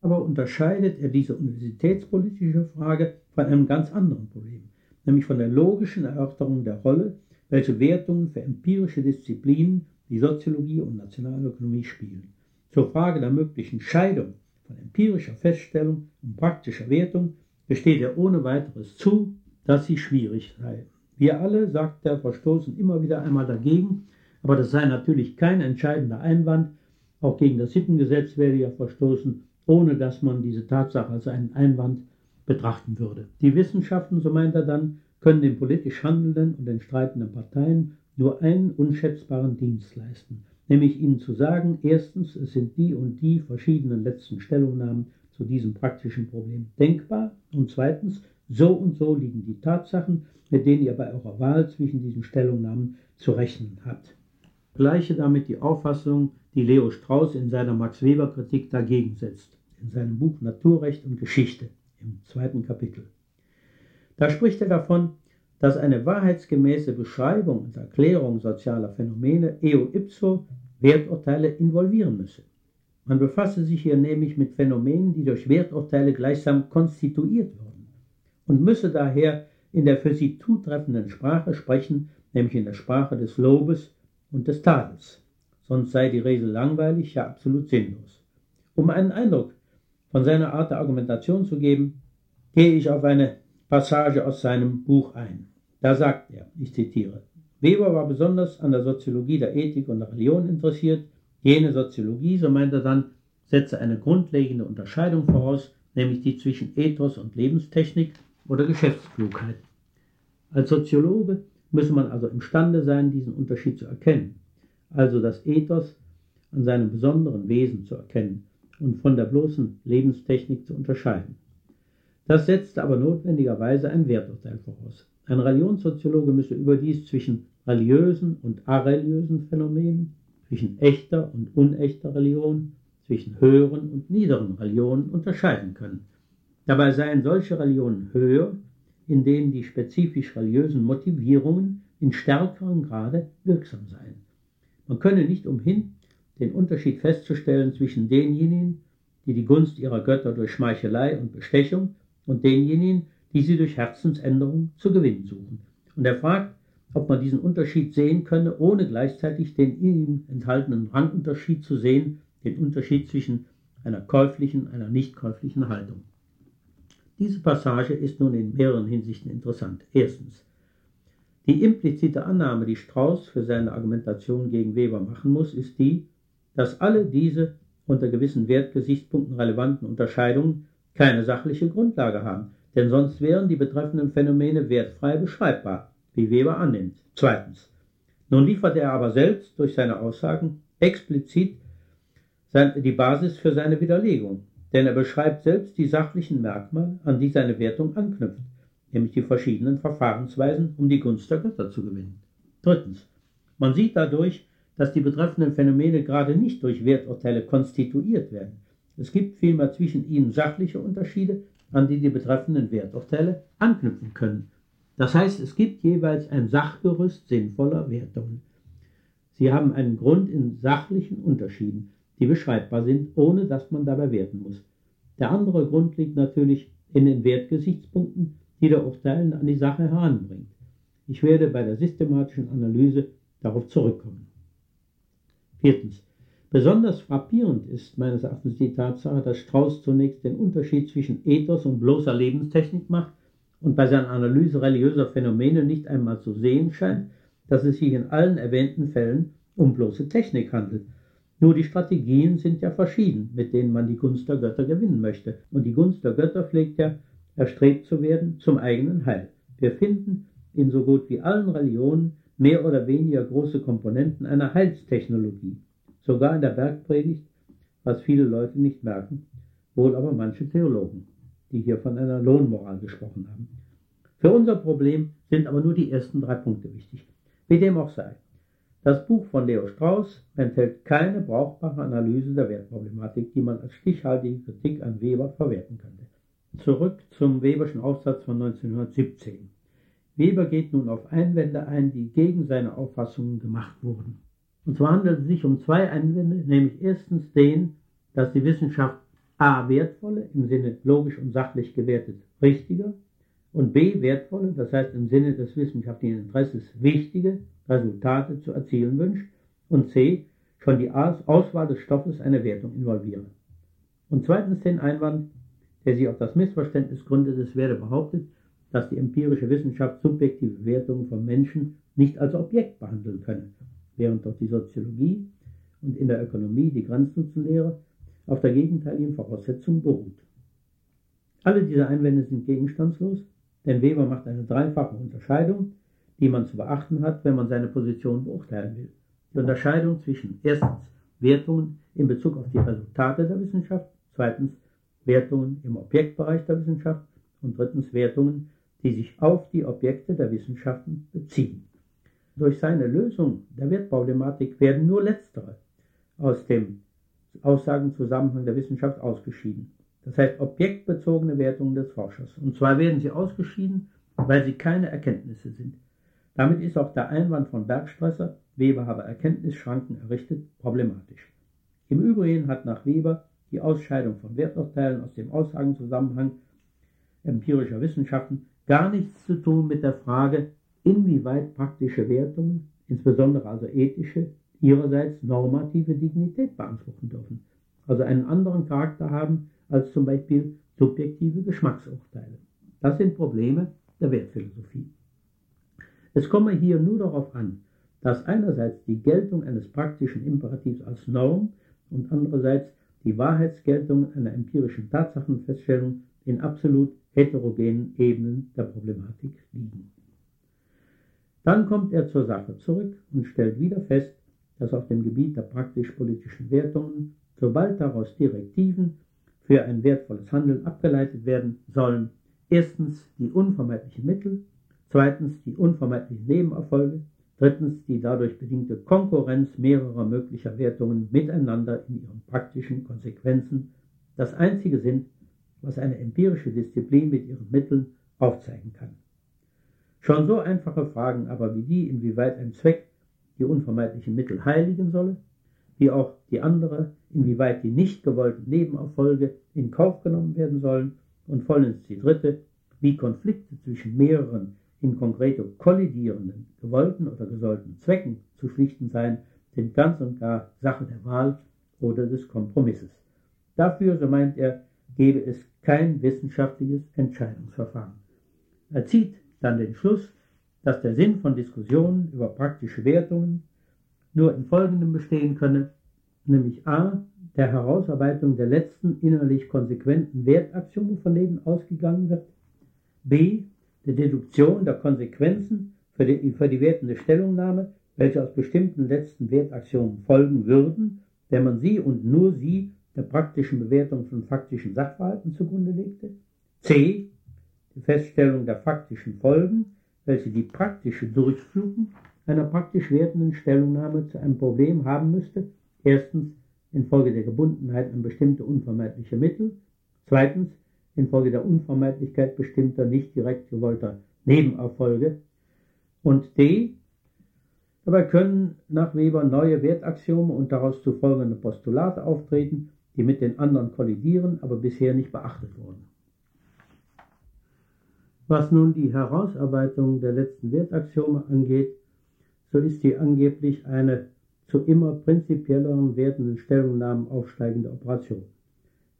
A: Aber unterscheidet er diese universitätspolitische Frage von einem ganz anderen Problem, nämlich von der logischen Erörterung der Rolle, welche Wertungen für empirische Disziplinen wie Soziologie und Nationalökonomie spielen. Zur Frage der möglichen Scheidung von empirischer Feststellung und praktischer Wertung gesteht er ohne weiteres zu, dass sie schwierig sei. Wir alle, sagt er, verstoßen immer wieder einmal dagegen, aber das sei natürlich kein entscheidender Einwand. Auch gegen das Sittengesetz werde ja verstoßen, ohne dass man diese Tatsache als einen Einwand betrachten würde. Die Wissenschaften, so meint er dann, können den politisch handelnden und den streitenden Parteien nur einen unschätzbaren Dienst leisten, nämlich ihnen zu sagen, erstens, es sind die und die verschiedenen letzten Stellungnahmen zu diesem praktischen Problem denkbar und zweitens, so und so liegen die Tatsachen, mit denen ihr bei eurer Wahl zwischen diesen Stellungnahmen zu rechnen habt. Gleiche damit die Auffassung, die Leo Strauss in seiner Max Weber Kritik dagegen setzt, in seinem Buch Naturrecht und Geschichte im zweiten Kapitel. Da spricht er davon, dass eine wahrheitsgemäße Beschreibung und Erklärung sozialer Phänomene eo ipso Werturteile involvieren müsse. Man befasse sich hier nämlich mit Phänomenen, die durch Werturteile gleichsam konstituiert würden und müsse daher in der für sie zutreffenden Sprache sprechen, nämlich in der Sprache des Lobes und des Tadels. Sonst sei die Rede langweilig, ja absolut sinnlos. Um einen Eindruck von seiner Art der Argumentation zu geben, gehe ich auf eine Passage aus seinem Buch ein. Da sagt er, ich zitiere, Weber war besonders an der Soziologie der Ethik und der Religion interessiert. Jene Soziologie, so meint er dann, setze eine grundlegende Unterscheidung voraus, nämlich die zwischen Ethos und Lebenstechnik oder Geschäftsklugheit. Als Soziologe müsse man also imstande sein, diesen Unterschied zu erkennen, also das Ethos an seinem besonderen Wesen zu erkennen und von der bloßen Lebenstechnik zu unterscheiden. Das setzt aber notwendigerweise ein Werturteil voraus. Ein Religionssoziologe müsse überdies zwischen religiösen und areligiösen Phänomenen, zwischen echter und unechter Religion, zwischen höheren und niederen Religionen unterscheiden können. Dabei seien solche Religionen höher, in denen die spezifisch religiösen Motivierungen in stärkerem Grade wirksam seien. Man könne nicht umhin, den Unterschied festzustellen zwischen denjenigen, die die Gunst ihrer Götter durch Schmeichelei und Bestechung und denjenigen, die sie durch Herzensänderung zu gewinnen suchen. Und er fragt, ob man diesen Unterschied sehen könne, ohne gleichzeitig den in ihm enthaltenen Rangunterschied zu sehen, den Unterschied zwischen einer käuflichen und einer nicht käuflichen Haltung. Diese Passage ist nun in mehreren Hinsichten interessant. Erstens. Die implizite Annahme, die Strauß für seine Argumentation gegen Weber machen muss, ist die, dass alle diese unter gewissen Wertgesichtspunkten relevanten Unterscheidungen keine sachliche Grundlage haben, denn sonst wären die betreffenden Phänomene wertfrei beschreibbar, wie Weber annimmt. Zweitens. Nun liefert er aber selbst durch seine Aussagen explizit die Basis für seine Widerlegung denn er beschreibt selbst die sachlichen Merkmale, an die seine Wertung anknüpft, nämlich die verschiedenen Verfahrensweisen, um die Gunst der Götter zu gewinnen. Drittens. Man sieht dadurch, dass die betreffenden Phänomene gerade nicht durch Werturteile konstituiert werden. Es gibt vielmehr zwischen ihnen sachliche Unterschiede, an die die betreffenden Werturteile anknüpfen können. Das heißt, es gibt jeweils ein Sachgerüst sinnvoller Wertungen. Sie haben einen Grund in sachlichen Unterschieden, die beschreibbar sind, ohne dass man dabei werten muss. Der andere Grund liegt natürlich in den Wertgesichtspunkten, die der Urteilende an die Sache heranbringt. Ich werde bei der systematischen Analyse darauf zurückkommen. Viertens. Besonders frappierend ist meines Erachtens die Tatsache, dass Strauß zunächst den Unterschied zwischen Ethos und bloßer Lebenstechnik macht und bei seiner Analyse religiöser Phänomene nicht einmal zu sehen scheint, dass es sich in allen erwähnten Fällen um bloße Technik handelt. Nur die Strategien sind ja verschieden, mit denen man die Gunst der Götter gewinnen möchte. Und die Gunst der Götter pflegt ja erstrebt zu werden zum eigenen Heil. Wir finden in so gut wie allen Religionen mehr oder weniger große Komponenten einer Heilstechnologie sogar in der Bergpredigt, was viele Leute nicht merken, wohl aber manche Theologen, die hier von einer Lohnmoral gesprochen haben. Für unser Problem sind aber nur die ersten drei Punkte wichtig. Wie dem auch sei. Das Buch von Leo Strauss enthält keine brauchbare Analyse der Wertproblematik, die man als stichhaltige Kritik an Weber verwerten könnte. Zurück zum Weberschen Aufsatz von 1917. Weber geht nun auf Einwände ein, die gegen seine Auffassungen gemacht wurden. Und zwar handelt es sich um zwei Einwände, nämlich erstens den, dass die Wissenschaft a. wertvolle, im Sinne logisch und sachlich gewertet richtiger, und b. wertvolle, das heißt im Sinne des wissenschaftlichen Interesses wichtige Resultate zu erzielen wünscht, und c. schon die Auswahl des Stoffes eine Wertung involviere. Und zweitens den Einwand, der sich auf das Missverständnis gründet, es werde behauptet, dass die empirische Wissenschaft subjektive Wertungen von Menschen nicht als Objekt behandeln könne während doch die Soziologie und in der Ökonomie die Grenznutzenlehre auf der gegenteiligen Voraussetzung beruht. Alle diese Einwände sind gegenstandslos, denn Weber macht eine dreifache Unterscheidung, die man zu beachten hat, wenn man seine Position beurteilen will. Die Unterscheidung zwischen erstens Wertungen in Bezug auf die Resultate der Wissenschaft, zweitens Wertungen im Objektbereich der Wissenschaft und drittens Wertungen, die sich auf die Objekte der Wissenschaften beziehen. Durch seine Lösung der Wertproblematik werden nur letztere aus dem Aussagenzusammenhang der Wissenschaft ausgeschieden. Das heißt objektbezogene Wertungen des Forschers. Und zwar werden sie ausgeschieden, weil sie keine Erkenntnisse sind. Damit ist auch der Einwand von Bergstresser, Weber habe Erkenntnisschranken errichtet, problematisch. Im Übrigen hat nach Weber die Ausscheidung von Werturteilen aus dem Aussagenzusammenhang empirischer Wissenschaften gar nichts zu tun mit der Frage, inwieweit praktische Wertungen, insbesondere also ethische, ihrerseits normative Dignität beanspruchen dürfen, also einen anderen Charakter haben als zum Beispiel subjektive Geschmacksurteile. Das sind Probleme der Wertphilosophie. Es komme hier nur darauf an, dass einerseits die Geltung eines praktischen Imperativs als Norm und andererseits die Wahrheitsgeltung einer empirischen Tatsachenfeststellung in absolut heterogenen Ebenen der Problematik liegen. Dann kommt er zur Sache zurück und stellt wieder fest, dass auf dem Gebiet der praktisch-politischen Wertungen, sobald daraus Direktiven für ein wertvolles Handeln abgeleitet werden sollen, erstens die unvermeidlichen Mittel, zweitens die unvermeidlichen Nebenerfolge, drittens die dadurch bedingte Konkurrenz mehrerer möglicher Wertungen miteinander in ihren praktischen Konsequenzen das einzige sind, was eine empirische Disziplin mit ihren Mitteln aufzeigen kann. Schon so einfache Fragen aber wie die, inwieweit ein Zweck die unvermeidlichen Mittel heiligen solle, wie auch die andere, inwieweit die nicht gewollten Nebenerfolge in Kauf genommen werden sollen und vollends die dritte, wie Konflikte zwischen mehreren in konkreto kollidierenden, gewollten oder gesollten Zwecken zu schlichten seien, sind ganz und gar Sache der Wahl oder des Kompromisses. Dafür, so meint er, gebe es kein wissenschaftliches Entscheidungsverfahren. Er zieht dann den Schluss, dass der Sinn von Diskussionen über praktische Wertungen nur in folgendem bestehen könne, nämlich a. der Herausarbeitung der letzten innerlich konsequenten Wertaxiome, von denen ausgegangen wird, b. der Deduktion der Konsequenzen für die, für die wertende Stellungnahme, welche aus bestimmten letzten Wertaxiomen folgen würden, wenn man sie und nur sie der praktischen Bewertung von faktischen Sachverhalten zugrunde legte, c die Feststellung der faktischen Folgen, welche die praktische Durchführung einer praktisch wertenden Stellungnahme zu einem Problem haben müsste, erstens infolge der Gebundenheit an bestimmte unvermeidliche Mittel, zweitens infolge der Unvermeidlichkeit bestimmter nicht direkt gewollter Nebenerfolge und d. Dabei können nach Weber neue Wertaxiome und daraus zu folgende Postulate auftreten, die mit den anderen kollidieren, aber bisher nicht beachtet wurden. Was nun die Herausarbeitung der letzten Wertaxiome angeht, so ist sie angeblich eine zu immer prinzipielleren werdenden Stellungnahmen aufsteigende Operation.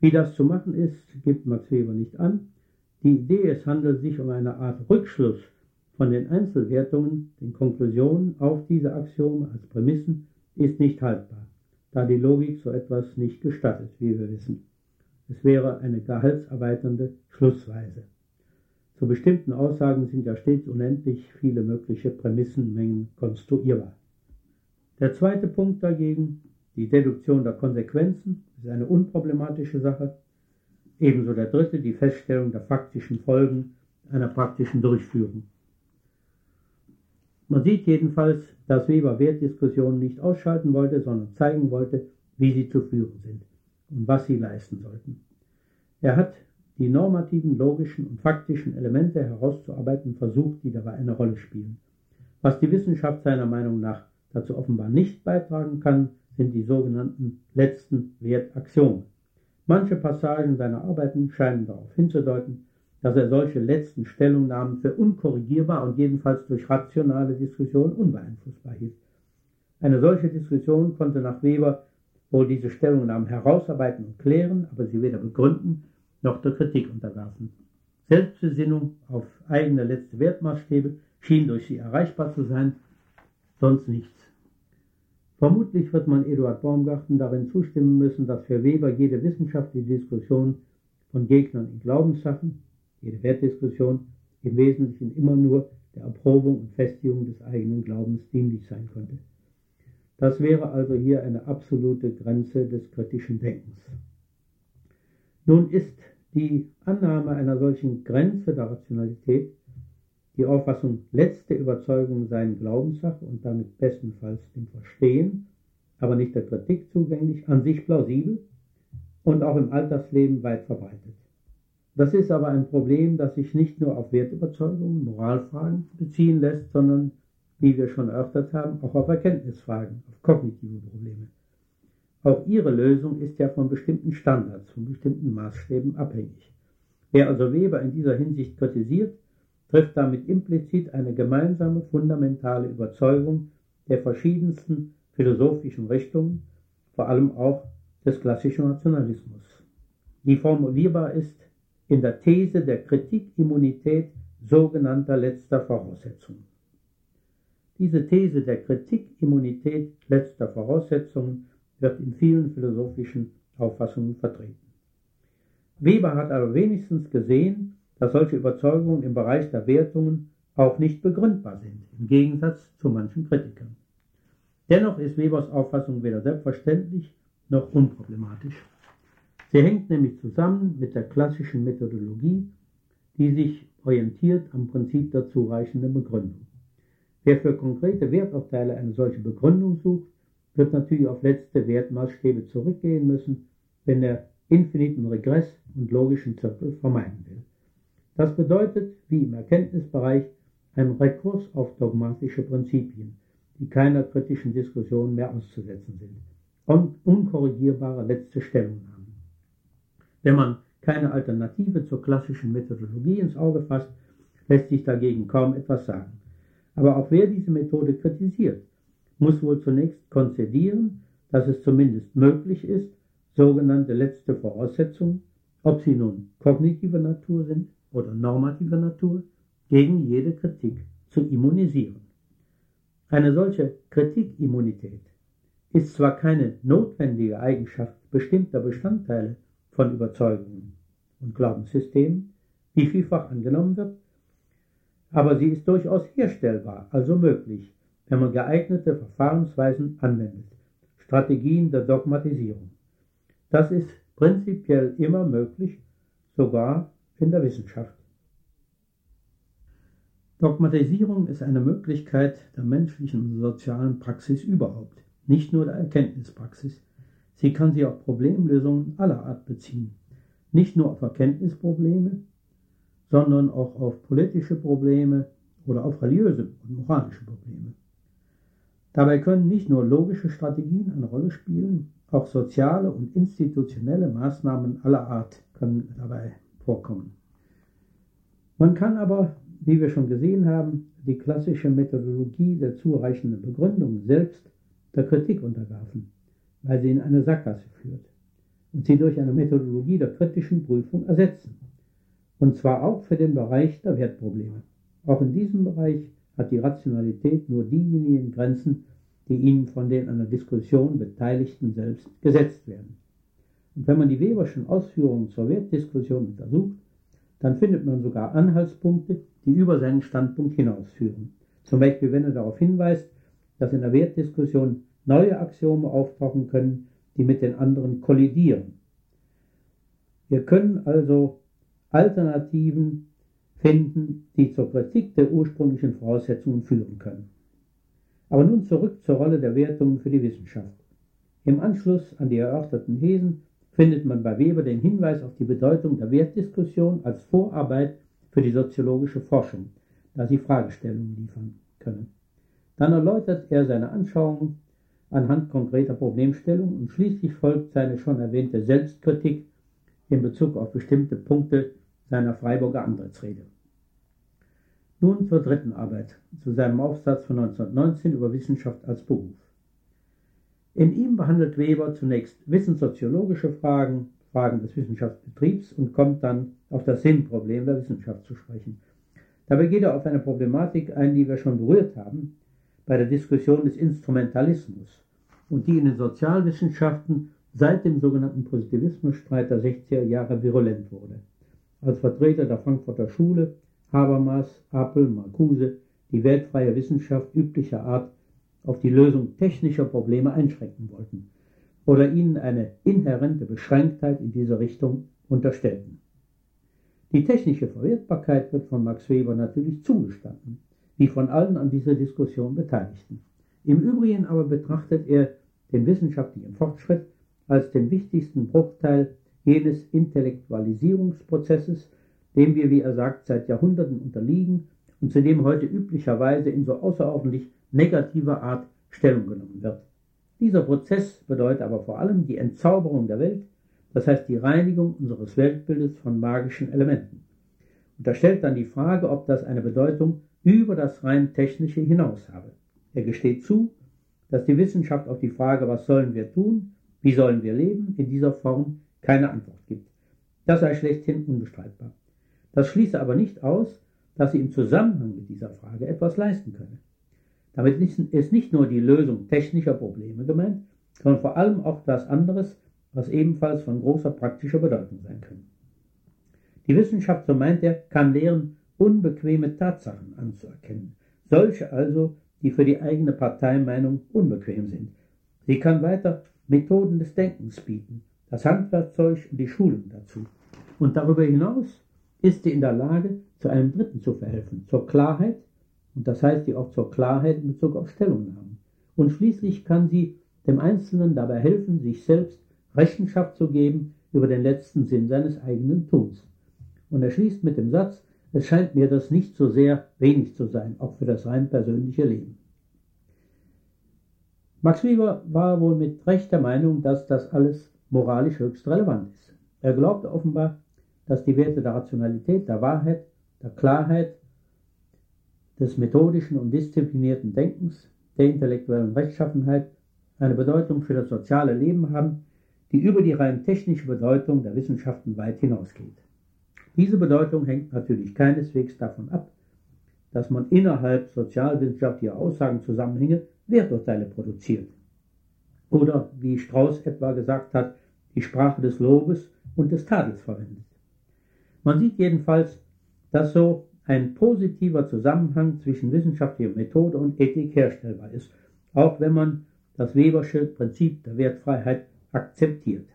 A: Wie das zu machen ist, gibt Max Weber nicht an. Die Idee, es handelt sich um eine Art Rückschluss von den Einzelwertungen, den Konklusionen auf diese Axiome als Prämissen, ist nicht haltbar, da die Logik so etwas nicht gestattet, wie wir wissen. Es wäre eine gehaltserweiternde Schlussweise. Zu bestimmten Aussagen sind ja stets unendlich viele mögliche Prämissenmengen konstruierbar. Der zweite Punkt dagegen, die Deduktion der Konsequenzen, ist eine unproblematische Sache. Ebenso der dritte, die Feststellung der faktischen Folgen einer praktischen Durchführung. Man sieht jedenfalls, dass Weber Wertdiskussionen nicht ausschalten wollte, sondern zeigen wollte, wie sie zu führen sind und was sie leisten sollten. Er hat die normativen, logischen und faktischen Elemente herauszuarbeiten versucht, die dabei eine Rolle spielen. Was die Wissenschaft seiner Meinung nach dazu offenbar nicht beitragen kann, sind die sogenannten letzten Wertaxiome. Manche Passagen seiner Arbeiten scheinen darauf hinzudeuten, dass er solche letzten Stellungnahmen für unkorrigierbar und jedenfalls durch rationale Diskussion unbeeinflussbar hielt. Eine solche Diskussion konnte nach Weber wohl diese Stellungnahmen herausarbeiten und klären, aber sie weder begründen noch der Kritik unterwerfen. Selbstbesinnung auf eigene letzte Wertmaßstäbe schien durch sie erreichbar zu sein, sonst nichts. Vermutlich wird man Eduard Baumgarten darin zustimmen müssen, dass für Weber jede wissenschaftliche Diskussion von Gegnern in Glaubenssachen, jede Wertdiskussion im Wesentlichen immer nur der Erprobung und Festigung des eigenen Glaubens dienlich sein konnte. Das wäre also hier eine absolute Grenze des kritischen Denkens. Nun ist die Annahme einer solchen Grenze der Rationalität, die Auffassung, letzte Überzeugung seien Glaubenssache und damit bestenfalls dem Verstehen, aber nicht der Kritik zugänglich, an sich plausibel und auch im Alltagsleben weit verbreitet. Das ist aber ein Problem, das sich nicht nur auf Wertüberzeugungen, Moralfragen beziehen lässt, sondern, wie wir schon erörtert haben, auch auf Erkenntnisfragen, auf kognitive Probleme. Auch ihre Lösung ist ja von bestimmten Standards, von bestimmten Maßstäben abhängig. Wer also Weber in dieser Hinsicht kritisiert, trifft damit implizit eine gemeinsame fundamentale Überzeugung der verschiedensten philosophischen Richtungen, vor allem auch des klassischen Nationalismus. Die formulierbar ist in der These der Kritikimmunität sogenannter letzter Voraussetzungen. Diese These der Kritikimmunität letzter Voraussetzungen wird in vielen philosophischen Auffassungen vertreten. Weber hat aber wenigstens gesehen, dass solche Überzeugungen im Bereich der Wertungen auch nicht begründbar sind, im Gegensatz zu manchen Kritikern. Dennoch ist Webers Auffassung weder selbstverständlich noch unproblematisch. Sie hängt nämlich zusammen mit der klassischen Methodologie, die sich orientiert am Prinzip der zureichenden Begründung. Wer für konkrete Werturteile eine solche Begründung sucht, wird natürlich auf letzte Wertmaßstäbe zurückgehen müssen, wenn er infiniten Regress und logischen Zirkel vermeiden will. Das bedeutet, wie im Erkenntnisbereich, ein Rekurs auf dogmatische Prinzipien, die keiner kritischen Diskussion mehr auszusetzen sind, und unkorrigierbare letzte Stellungnahmen. Wenn man keine Alternative zur klassischen Methodologie ins Auge fasst, lässt sich dagegen kaum etwas sagen. Aber auch wer diese Methode kritisiert, muss wohl zunächst konzedieren, dass es zumindest möglich ist, sogenannte letzte Voraussetzungen, ob sie nun kognitiver Natur sind oder normativer Natur, gegen jede Kritik zu immunisieren. Eine solche Kritikimmunität ist zwar keine notwendige Eigenschaft bestimmter Bestandteile von Überzeugungen und Glaubenssystemen, wie vielfach angenommen wird, aber sie ist durchaus herstellbar, also möglich, wenn man geeignete Verfahrensweisen anwendet. Strategien der Dogmatisierung. Das ist prinzipiell immer möglich, sogar in der Wissenschaft. Dogmatisierung ist eine Möglichkeit der menschlichen und sozialen Praxis überhaupt, nicht nur der Erkenntnispraxis. Sie kann sich auf Problemlösungen aller Art beziehen, nicht nur auf Erkenntnisprobleme, sondern auch auf politische Probleme oder auf religiöse und moralische Probleme. Dabei können nicht nur logische Strategien eine Rolle spielen, auch soziale und institutionelle Maßnahmen aller Art können dabei vorkommen. Man kann aber wie wir schon gesehen haben, die klassische Methodologie der zureichenden Begründung selbst der Kritik untergafen, weil sie in eine Sackgasse führt und sie durch eine Methodologie der kritischen Prüfung ersetzen. Und zwar auch für den Bereich der Wertprobleme. Auch in diesem Bereich hat die Rationalität nur diejenigen Grenzen, die ihnen von den an der Diskussion Beteiligten selbst gesetzt werden. Und wenn man die Weberschen Ausführungen zur Wertdiskussion untersucht, dann findet man sogar Anhaltspunkte, die über seinen Standpunkt hinausführen. Zum Beispiel, wenn er darauf hinweist, dass in der Wertdiskussion neue Axiome auftauchen können, die mit den anderen kollidieren. Wir können also Alternativen finden, die zur Kritik der ursprünglichen Voraussetzungen führen können. Aber nun zurück zur Rolle der Wertungen für die Wissenschaft. Im Anschluss an die erörterten Thesen findet man bei Weber den Hinweis auf die Bedeutung der Wertdiskussion als Vorarbeit für die soziologische Forschung, da sie Fragestellungen liefern können. Dann erläutert er seine Anschauungen anhand konkreter Problemstellungen und schließlich folgt seine schon erwähnte Selbstkritik in Bezug auf bestimmte Punkte seiner Freiburger Antrittsrede. Nun zur dritten Arbeit, zu seinem Aufsatz von 1919 über Wissenschaft als Beruf. In ihm behandelt Weber zunächst wissenssoziologische Fragen, Fragen des Wissenschaftsbetriebs und kommt dann auf das Sinnproblem der Wissenschaft zu sprechen. Dabei geht er auf eine Problematik ein, die wir schon berührt haben, bei der Diskussion des Instrumentalismus und die in den Sozialwissenschaften seit dem sogenannten Positivismusstreit der 60er Jahre virulent wurde. Als Vertreter der Frankfurter Schule Habermas, Apel, Marcuse die weltfreie Wissenschaft üblicher Art auf die Lösung technischer Probleme einschränken wollten oder ihnen eine inhärente Beschränktheit in dieser Richtung unterstellten. Die technische Verwertbarkeit wird von Max Weber natürlich zugestanden, wie von allen an dieser Diskussion Beteiligten. Im Übrigen aber betrachtet er den wissenschaftlichen Fortschritt als den wichtigsten Bruchteil jenes Intellektualisierungsprozesses, dem wir, wie er sagt, seit Jahrhunderten unterliegen und zu dem heute üblicherweise in so außerordentlich negativer Art Stellung genommen wird. Dieser Prozess bedeutet aber vor allem die Entzauberung der Welt, das heißt die Reinigung unseres Weltbildes von magischen Elementen. Und da stellt dann die Frage, ob das eine Bedeutung über das rein technische hinaus habe. Er gesteht zu, dass die Wissenschaft auf die Frage, was sollen wir tun, wie sollen wir leben, in dieser Form keine Antwort gibt. Das sei schlechthin unbestreitbar. Das schließe aber nicht aus, dass sie im Zusammenhang mit dieser Frage etwas leisten könne. Damit ist nicht nur die Lösung technischer Probleme gemeint, sondern vor allem auch das anderes, was ebenfalls von großer praktischer Bedeutung sein kann. Die Wissenschaft, so meint er, kann lehren, unbequeme Tatsachen anzuerkennen, solche also, die für die eigene Parteimeinung unbequem sind. Sie kann weiter Methoden des Denkens bieten, das Handwerkzeug und die Schulung dazu. Und darüber hinaus ist sie in der Lage, zu einem Dritten zu verhelfen, zur Klarheit, und das heißt sie auch zur Klarheit in Bezug auf Stellungnahmen. Und schließlich kann sie dem Einzelnen dabei helfen, sich selbst Rechenschaft zu geben über den letzten Sinn seines eigenen Tuns. Und er schließt mit dem Satz, es scheint mir das nicht so sehr wenig zu sein, auch für das rein persönliche Leben. Max Weber war wohl mit Recht der Meinung, dass das alles moralisch höchst relevant ist. Er glaubte offenbar, dass die Werte der Rationalität, der Wahrheit, der Klarheit, des methodischen und disziplinierten Denkens, der intellektuellen Rechtschaffenheit eine Bedeutung für das soziale Leben haben, die über die rein technische Bedeutung der Wissenschaften weit hinausgeht. Diese Bedeutung hängt natürlich keineswegs davon ab, dass man innerhalb sozialwissenschaftlicher Aussagenzusammenhänge Werturteile produziert. Oder, wie Strauß etwa gesagt hat, die Sprache des Lobes und des Tadels verwendet. Man sieht jedenfalls, dass so ein positiver Zusammenhang zwischen wissenschaftlicher Methode und Ethik herstellbar ist, auch wenn man das Webersche Prinzip der Wertfreiheit akzeptiert.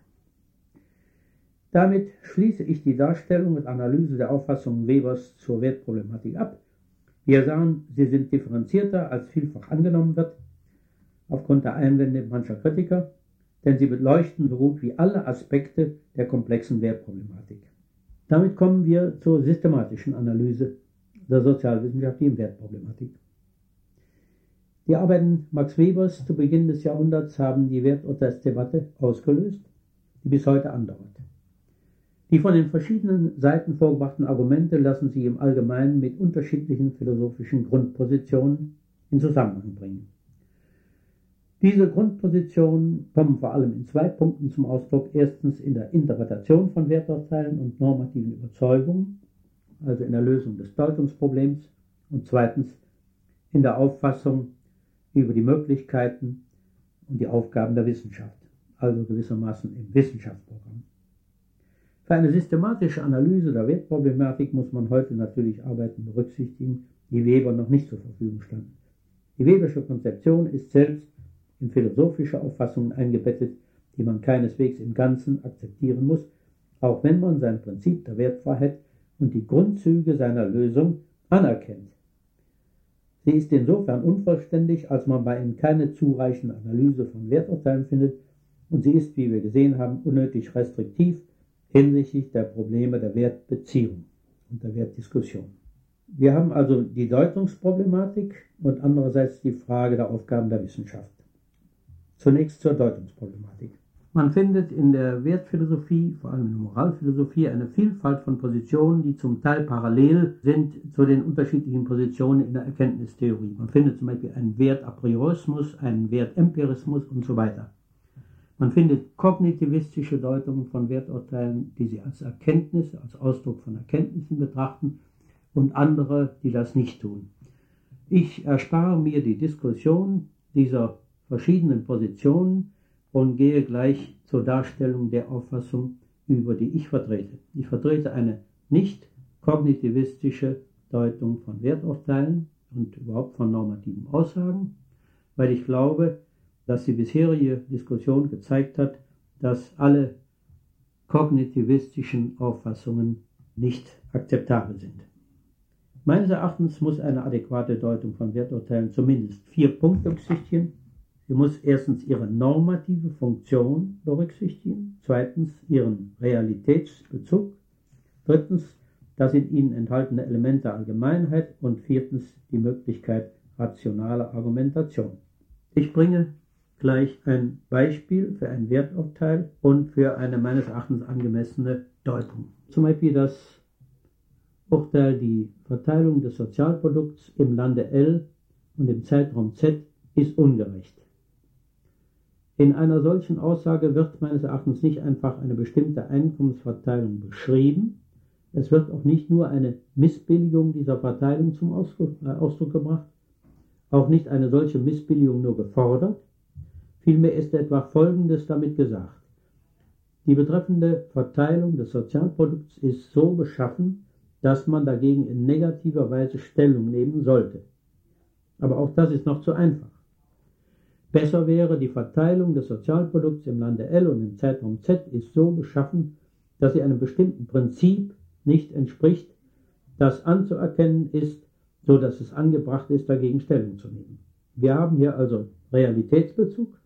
A: Damit schließe ich die Darstellung und Analyse der Auffassungen Webers zur Wertproblematik ab. Wir sahen, sie sind differenzierter, als vielfach angenommen wird, aufgrund der Einwände mancher Kritiker, denn sie beleuchten so gut wie alle Aspekte der komplexen Wertproblematik. Damit kommen wir zur systematischen Analyse der sozialwissenschaftlichen Wertproblematik. Die Arbeiten Max Webers zu Beginn des Jahrhunderts haben die Werturteilsdebatte ausgelöst, die bis heute andauert. Die von den verschiedenen Seiten vorgebrachten Argumente lassen sich im Allgemeinen mit unterschiedlichen philosophischen Grundpositionen in Zusammenhang bringen. Diese Grundpositionen kommen vor allem in zwei Punkten zum Ausdruck. Erstens in der Interpretation von Werturteilen und normativen Überzeugungen, also in der Lösung des Deutungsproblems, und zweitens in der Auffassung über die Möglichkeiten und die Aufgaben der Wissenschaft, also gewissermaßen im Wissenschaftsprogramm. Für eine systematische Analyse der Wertproblematik muss man heute natürlich Arbeiten berücksichtigen, die Weber noch nicht zur Verfügung standen. Die Webersche Konzeption ist selbst in philosophische Auffassungen eingebettet, die man keineswegs im Ganzen akzeptieren muss, auch wenn man sein Prinzip der Wertfreiheit und die Grundzüge seiner Lösung anerkennt. Sie ist insofern unvollständig, als man bei ihnen keine zureichende Analyse von Werturteilen findet und sie ist, wie wir gesehen haben, unnötig restriktiv hinsichtlich der Probleme der Wertbeziehung und der Wertdiskussion. Wir haben also die Deutungsproblematik und andererseits die Frage der Aufgaben der Wissenschaft. Zunächst zur Deutungsproblematik. Man findet in der Wertphilosophie, vor allem in der Moralphilosophie, eine Vielfalt von Positionen, die zum Teil parallel sind zu den unterschiedlichen Positionen in der Erkenntnistheorie. Man findet zum Beispiel einen Wertapriorismus, einen Wertempirismus und so weiter. Man findet kognitivistische Deutungen von Werturteilen, die sie als Erkenntnis, als Ausdruck von Erkenntnissen betrachten, und andere, die das nicht tun. Ich erspare mir die Diskussion dieser verschiedenen Positionen und gehe gleich zur Darstellung der Auffassung über, die ich vertrete. Ich vertrete eine nicht kognitivistische Deutung von Werturteilen und überhaupt von normativen Aussagen, weil ich glaube, dass die bisherige Diskussion gezeigt hat, dass alle kognitivistischen Auffassungen nicht akzeptabel sind. Meines Erachtens muss eine adäquate Deutung von Werturteilen zumindest vier Punkte berücksichtigen. Sie muss erstens ihre normative Funktion berücksichtigen, zweitens ihren Realitätsbezug, drittens das in ihnen enthaltene Element der Allgemeinheit und viertens die Möglichkeit rationaler Argumentation. Ich bringe gleich ein Beispiel für ein Werturteil und für eine meines Erachtens angemessene Deutung. Zum Beispiel das Urteil, die Verteilung des Sozialprodukts im Lande L und im Zeitraum Z ist ungerecht. In einer solchen Aussage wird meines Erachtens nicht einfach eine bestimmte Einkommensverteilung beschrieben, es wird auch nicht nur eine Missbilligung dieser Verteilung zum Ausdruck, äh, Ausdruck gebracht, auch nicht eine solche Missbilligung nur gefordert, vielmehr ist etwa Folgendes damit gesagt. Die betreffende Verteilung des Sozialprodukts ist so beschaffen, dass man dagegen in negativer Weise Stellung nehmen sollte. Aber auch das ist noch zu einfach. Besser wäre, die Verteilung des Sozialprodukts im Lande L und im Zeitraum Z ist so beschaffen, dass sie einem bestimmten Prinzip nicht entspricht, das anzuerkennen ist, so dass es angebracht ist, dagegen Stellung zu nehmen. Wir haben hier also Realitätsbezug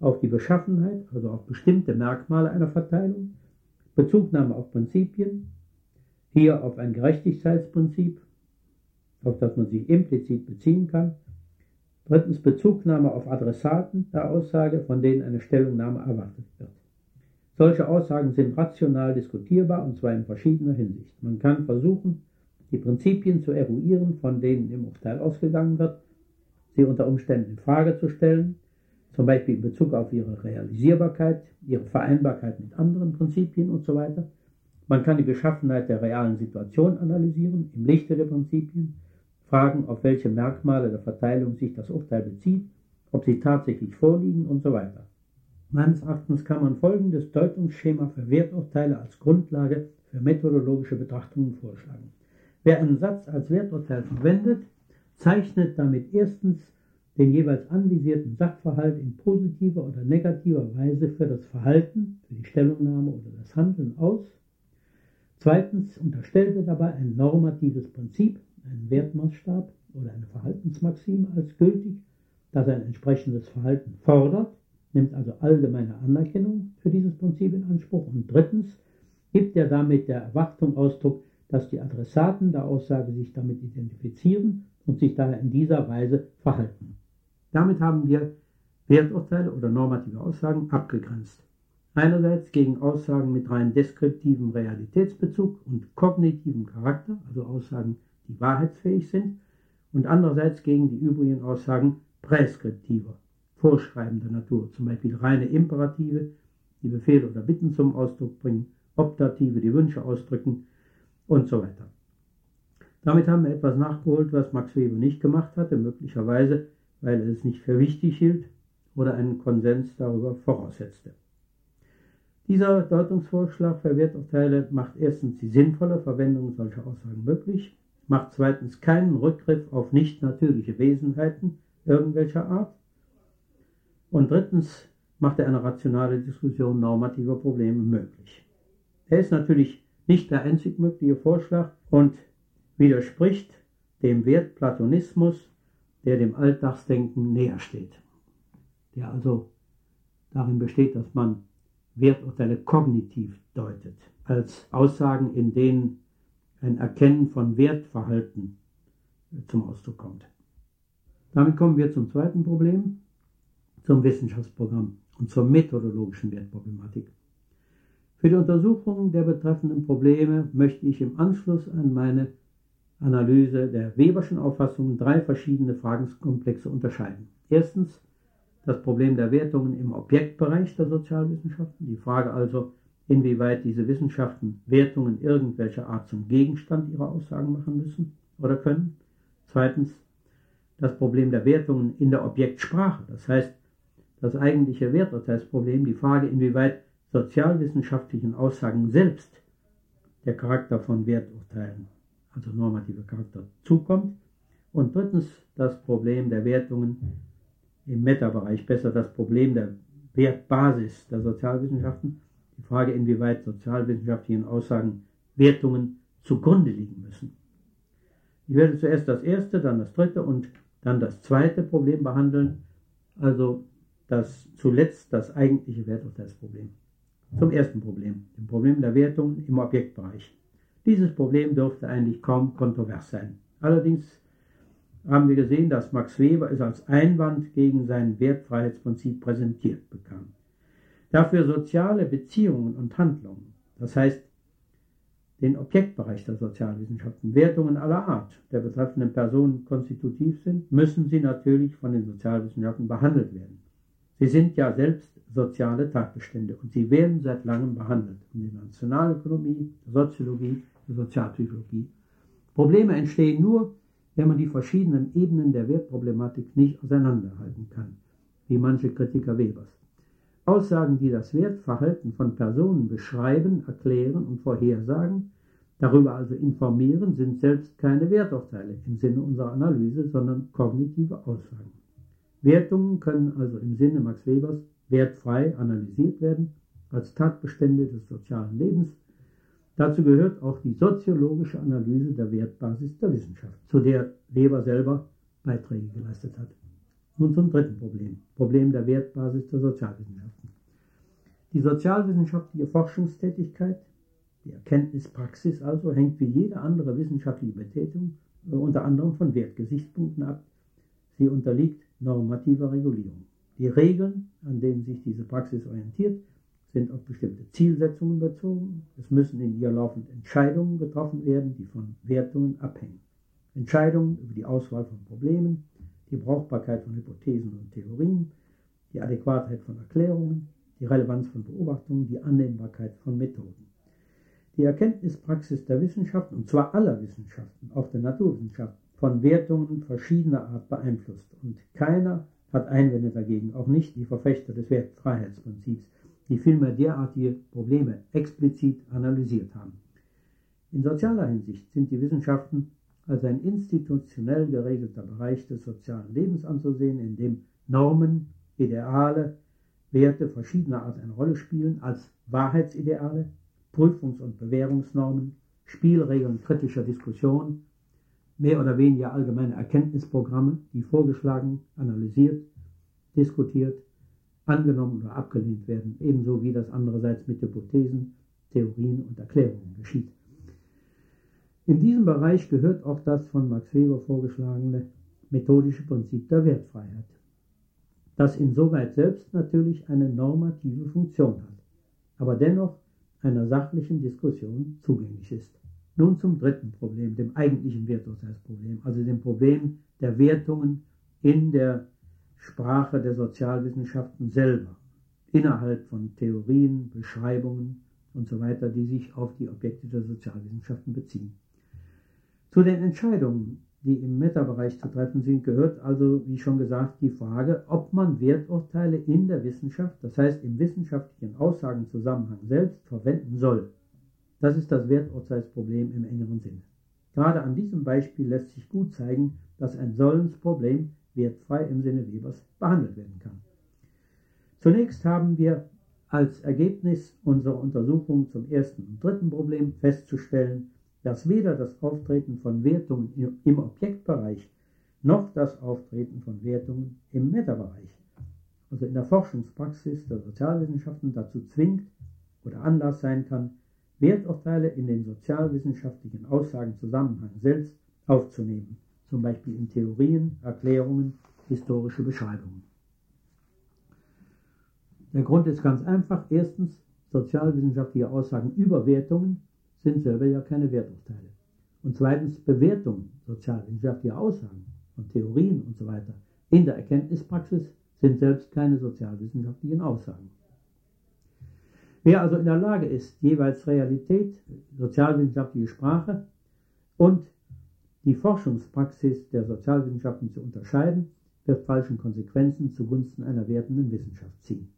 A: auf die Beschaffenheit, also auf bestimmte Merkmale einer Verteilung, Bezugnahme auf Prinzipien, hier auf ein Gerechtigkeitsprinzip, auf das man sich implizit beziehen kann, Drittens Bezugnahme auf Adressaten der Aussage, von denen eine Stellungnahme erwartet wird. Solche Aussagen sind rational diskutierbar und zwar in verschiedener Hinsicht. Man kann versuchen, die Prinzipien zu eruieren, von denen im Urteil ausgegangen wird, sie unter Umständen in Frage zu stellen, zum Beispiel in Bezug auf ihre Realisierbarkeit, ihre Vereinbarkeit mit anderen Prinzipien und so weiter. Man kann die Beschaffenheit der realen Situation analysieren im Lichte der Prinzipien fragen, auf welche Merkmale der Verteilung sich das Urteil bezieht, ob sie tatsächlich vorliegen und so weiter. Meines Erachtens kann man folgendes Deutungsschema für Werturteile als Grundlage für methodologische Betrachtungen vorschlagen. Wer einen Satz als Werturteil verwendet, zeichnet damit erstens den jeweils anvisierten Sachverhalt in positiver oder negativer Weise für das Verhalten, für die Stellungnahme oder das Handeln aus. Zweitens unterstellt er dabei ein normatives Prinzip, einen Wertmaßstab oder eine Verhaltensmaxime als gültig, das ein entsprechendes Verhalten fordert, nimmt also allgemeine Anerkennung für dieses Prinzip in Anspruch. Und drittens gibt er damit der Erwartung Ausdruck, dass die Adressaten der Aussage sich damit identifizieren und sich daher in dieser Weise verhalten. Damit haben wir Werturteile oder normative Aussagen abgegrenzt. Einerseits gegen Aussagen mit rein deskriptivem Realitätsbezug und kognitivem Charakter, also Aussagen, die wahrheitsfähig sind, und andererseits gegen die übrigen Aussagen präskriptiver, vorschreibender Natur, zum Beispiel reine Imperative, die Befehle oder Bitten zum Ausdruck bringen, Optative, die Wünsche ausdrücken und so weiter. Damit haben wir etwas nachgeholt, was Max Weber nicht gemacht hatte, möglicherweise, weil er es nicht für wichtig hielt oder einen Konsens darüber voraussetzte. Dieser Deutungsvorschlag für Werturteile macht erstens die sinnvolle Verwendung solcher Aussagen möglich, macht zweitens keinen Rückgriff auf nicht natürliche Wesenheiten irgendwelcher Art und drittens macht er eine rationale Diskussion normativer Probleme möglich. Er ist natürlich nicht der einzig mögliche Vorschlag und widerspricht dem Wertplatonismus, der dem Alltagsdenken näher steht, der also darin besteht, dass man Werturteile kognitiv deutet, als Aussagen, in denen ein Erkennen von Wertverhalten zum Ausdruck kommt. Damit kommen wir zum zweiten Problem, zum Wissenschaftsprogramm und zur methodologischen Wertproblematik. Für die Untersuchung der betreffenden Probleme möchte ich im Anschluss an meine Analyse der Weberschen Auffassung drei verschiedene Fragenkomplexe unterscheiden. Erstens das Problem der Wertungen im Objektbereich der Sozialwissenschaften, die Frage also, inwieweit diese Wissenschaften Wertungen irgendwelcher Art zum Gegenstand ihrer Aussagen machen müssen oder können. Zweitens das Problem der Wertungen in der Objektsprache, das heißt das eigentliche Werturteilsproblem, die Frage, inwieweit sozialwissenschaftlichen Aussagen selbst der Charakter von Werturteilen also normativer Charakter, zukommt. Und drittens das Problem der Wertungen im Meta-Bereich, besser das Problem der Wertbasis der Sozialwissenschaften, die Frage, inwieweit sozialwissenschaftlichen Aussagen Wertungen zugrunde liegen müssen. Ich werde zuerst das erste, dann das dritte und dann das zweite Problem behandeln, also das zuletzt das eigentliche Werturteilsproblem. Zum ersten Problem, dem Problem der Wertungen im Objektbereich. Dieses Problem dürfte eigentlich kaum kontrovers sein. Allerdings haben wir gesehen, dass Max Weber es als Einwand gegen sein Wertfreiheitsprinzip präsentiert bekam. Dafür soziale Beziehungen und Handlungen, das heißt den Objektbereich der Sozialwissenschaften, Wertungen aller Art der betreffenden Personen konstitutiv sind, müssen sie natürlich von den Sozialwissenschaften behandelt werden. Sie sind ja selbst soziale Tatbestände und sie werden seit langem behandelt in der Nationalökonomie, der Soziologie, der Sozialpsychologie. Probleme entstehen nur, wenn man die verschiedenen Ebenen der Wertproblematik nicht auseinanderhalten kann, wie manche Kritiker Webers. Aussagen, die das Wertverhalten von Personen beschreiben, erklären und vorhersagen, darüber also informieren, sind selbst keine Werturteile im Sinne unserer Analyse, sondern kognitive Aussagen. Wertungen können also im Sinne Max Webers wertfrei analysiert werden als Tatbestände des sozialen Lebens Dazu gehört auch die soziologische Analyse der Wertbasis der Wissenschaft, zu der Weber selber Beiträge geleistet hat. Nun zum dritten Problem, Problem der Wertbasis der Sozialwissenschaften. Die sozialwissenschaftliche Forschungstätigkeit, die Erkenntnispraxis also, hängt wie jede andere wissenschaftliche Betätigung äh, unter anderem von Wertgesichtspunkten ab. Sie unterliegt normativer Regulierung. Die Regeln, an denen sich diese Praxis orientiert, sind auf bestimmte Zielsetzungen bezogen. Es müssen in ihr laufend Entscheidungen getroffen werden, die von Wertungen abhängen. Entscheidungen über die Auswahl von Problemen, die Brauchbarkeit von Hypothesen und Theorien, die Adäquatheit von Erklärungen, die Relevanz von Beobachtungen, die Annehmbarkeit von Methoden. Die Erkenntnispraxis der Wissenschaften, und zwar aller Wissenschaften, auch der Naturwissenschaft, von Wertungen verschiedener Art beeinflusst. Und keiner hat Einwände dagegen, auch nicht die Verfechter des Wertfreiheitsprinzips, die vielmehr derartige Probleme explizit analysiert haben. In sozialer Hinsicht sind die Wissenschaften als ein institutionell geregelter Bereich des sozialen Lebens anzusehen, in dem Normen, Ideale, Werte verschiedener Art eine Rolle spielen, als Wahrheitsideale, Prüfungs- und Bewährungsnormen, Spielregeln kritischer Diskussion, mehr oder weniger allgemeine Erkenntnisprogramme, die vorgeschlagen, analysiert, diskutiert angenommen oder abgelehnt werden, ebenso wie das andererseits mit Hypothesen, Theorien und Erklärungen geschieht. In diesem Bereich gehört auch das von Max Weber vorgeschlagene methodische Prinzip der Wertfreiheit, das insoweit selbst natürlich eine normative Funktion hat. aber dennoch einer sachlichen Diskussion zugänglich ist. Nun zum dritten Problem, dem eigentlichen Werturteilsproblem, also dem Problem der Wertungen in der Sprache der Sozialwissenschaften selber, innerhalb von Theorien, Beschreibungen und so weiter, die sich auf die Objekte der Sozialwissenschaften beziehen. Zu den Entscheidungen, die im Metabereich zu treffen sind, gehört also, wie schon gesagt, die Frage, ob man Werturteile in der Wissenschaft, das heißt im wissenschaftlichen Aussagenzusammenhang selbst, verwenden soll. Das ist das Werturteilsproblem im engeren Sinne. Gerade an diesem Beispiel lässt sich gut zeigen, dass ein Sollensproblem wertfrei im Sinne Webers behandelt werden kann. Zunächst haben wir als Ergebnis unserer Untersuchung zum ersten und dritten Problem festzustellen, dass weder das Auftreten von Wertungen im Objektbereich noch das Auftreten von Wertungen im Metabereich, also in der Forschungspraxis der Sozialwissenschaften, dazu zwingt oder Anlass sein kann, Werturteile in den sozialwissenschaftlichen Aussagenzusammenhang selbst aufzunehmen, zum Beispiel in Theorien, Erklärungen, historische Beschreibungen. Der Grund ist ganz einfach. Erstens, sozialwissenschaftliche Aussagen über Wertungen sind selber ja keine Werturteile. Und zweitens, Bewertungen sozialwissenschaftlicher Aussagen und Theorien und so weiter in der Erkenntnispraxis sind selbst keine sozialwissenschaftlichen Aussagen. Wer also in der Lage ist, jeweils Realität, sozialwissenschaftliche Sprache und die Forschungspraxis der Sozialwissenschaften zu unterscheiden, wird falschen Konsequenzen zugunsten einer wertenden Wissenschaft ziehen.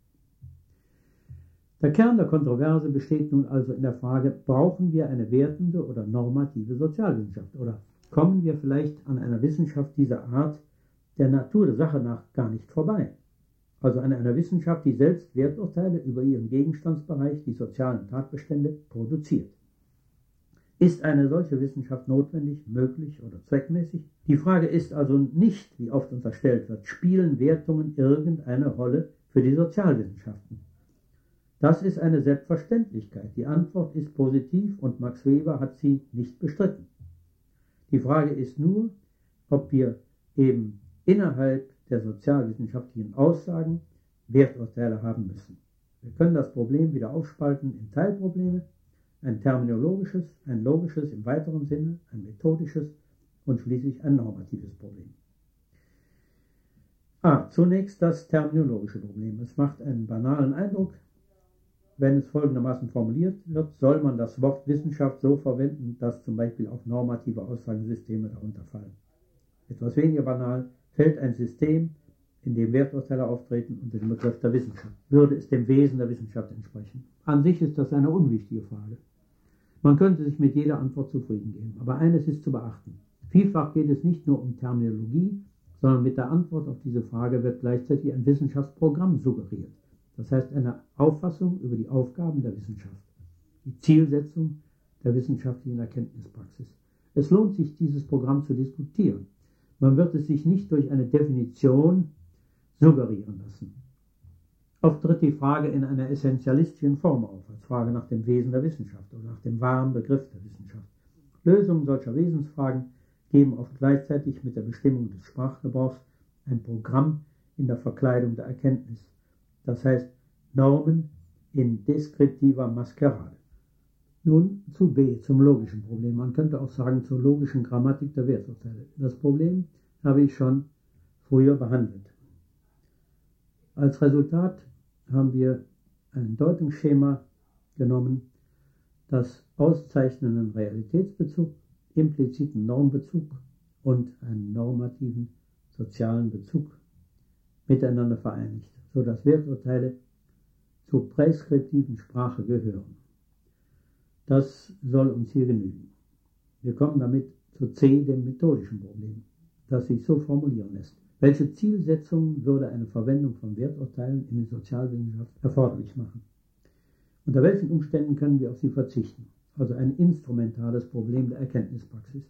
A: Der Kern der Kontroverse besteht nun also in der Frage, brauchen wir eine wertende oder normative Sozialwissenschaft oder kommen wir vielleicht an einer Wissenschaft dieser Art der Natur der Sache nach gar nicht vorbei? also an einer Wissenschaft, die selbst Werturteile über ihren Gegenstandsbereich, die sozialen Tatbestände, produziert. Ist eine solche Wissenschaft notwendig, möglich oder zweckmäßig? Die Frage ist also nicht, wie oft unterstellt wird, spielen Wertungen irgendeine Rolle für die Sozialwissenschaften? Das ist eine Selbstverständlichkeit. Die Antwort ist positiv und Max Weber hat sie nicht bestritten. Die Frage ist nur, ob wir eben innerhalb der sozialwissenschaftlichen Aussagen Werturteile haben müssen. Wir können das Problem wieder aufspalten in Teilprobleme, ein terminologisches, ein logisches im weiteren Sinne, ein methodisches und schließlich ein normatives Problem. Ah, zunächst das terminologische Problem. Es macht einen banalen Eindruck, wenn es folgendermaßen formuliert wird, soll man das Wort Wissenschaft so verwenden, dass zum Beispiel auch normative Aussagensysteme darunter fallen. Etwas weniger banal, fällt ein System, in dem Werturteile auftreten unter dem Begriff der Wissenschaft. Würde es dem Wesen der Wissenschaft entsprechen? An sich ist das eine unwichtige Frage. Man könnte sich mit jeder Antwort zufrieden geben. Aber eines ist zu beachten. Vielfach geht es nicht nur um Terminologie, sondern mit der Antwort auf diese Frage wird gleichzeitig ein Wissenschaftsprogramm suggeriert. Das heißt eine Auffassung über die Aufgaben der Wissenschaft, die Zielsetzung der wissenschaftlichen Erkenntnispraxis. Es lohnt sich, dieses Programm zu diskutieren. Man wird es sich nicht durch eine Definition suggerieren lassen. Oft tritt die Frage in einer essentialistischen Form auf, als Frage nach dem Wesen der Wissenschaft oder nach dem wahren Begriff der Wissenschaft. Lösungen solcher Wesensfragen geben oft gleichzeitig mit der Bestimmung des Sprachgebrauchs ein Programm in der Verkleidung der Erkenntnis, das heißt Normen in deskriptiver Maskerade. Nun zu B, zum logischen Problem. Man könnte auch sagen zur logischen Grammatik der Werturteile. Das Problem habe ich schon früher behandelt. Als Resultat haben wir ein Deutungsschema genommen, das auszeichnenden Realitätsbezug, impliziten Normbezug und einen normativen sozialen Bezug miteinander vereinigt, sodass Werturteile zur präskriptiven Sprache gehören. Das soll uns hier genügen. Wir kommen damit zu C, dem methodischen Problem, das sich so formulieren lässt. Welche Zielsetzung würde eine Verwendung von Werturteilen in der Sozialwissenschaft erforderlich machen? Unter welchen Umständen können wir auf sie verzichten? Also ein instrumentales Problem der Erkenntnispraxis.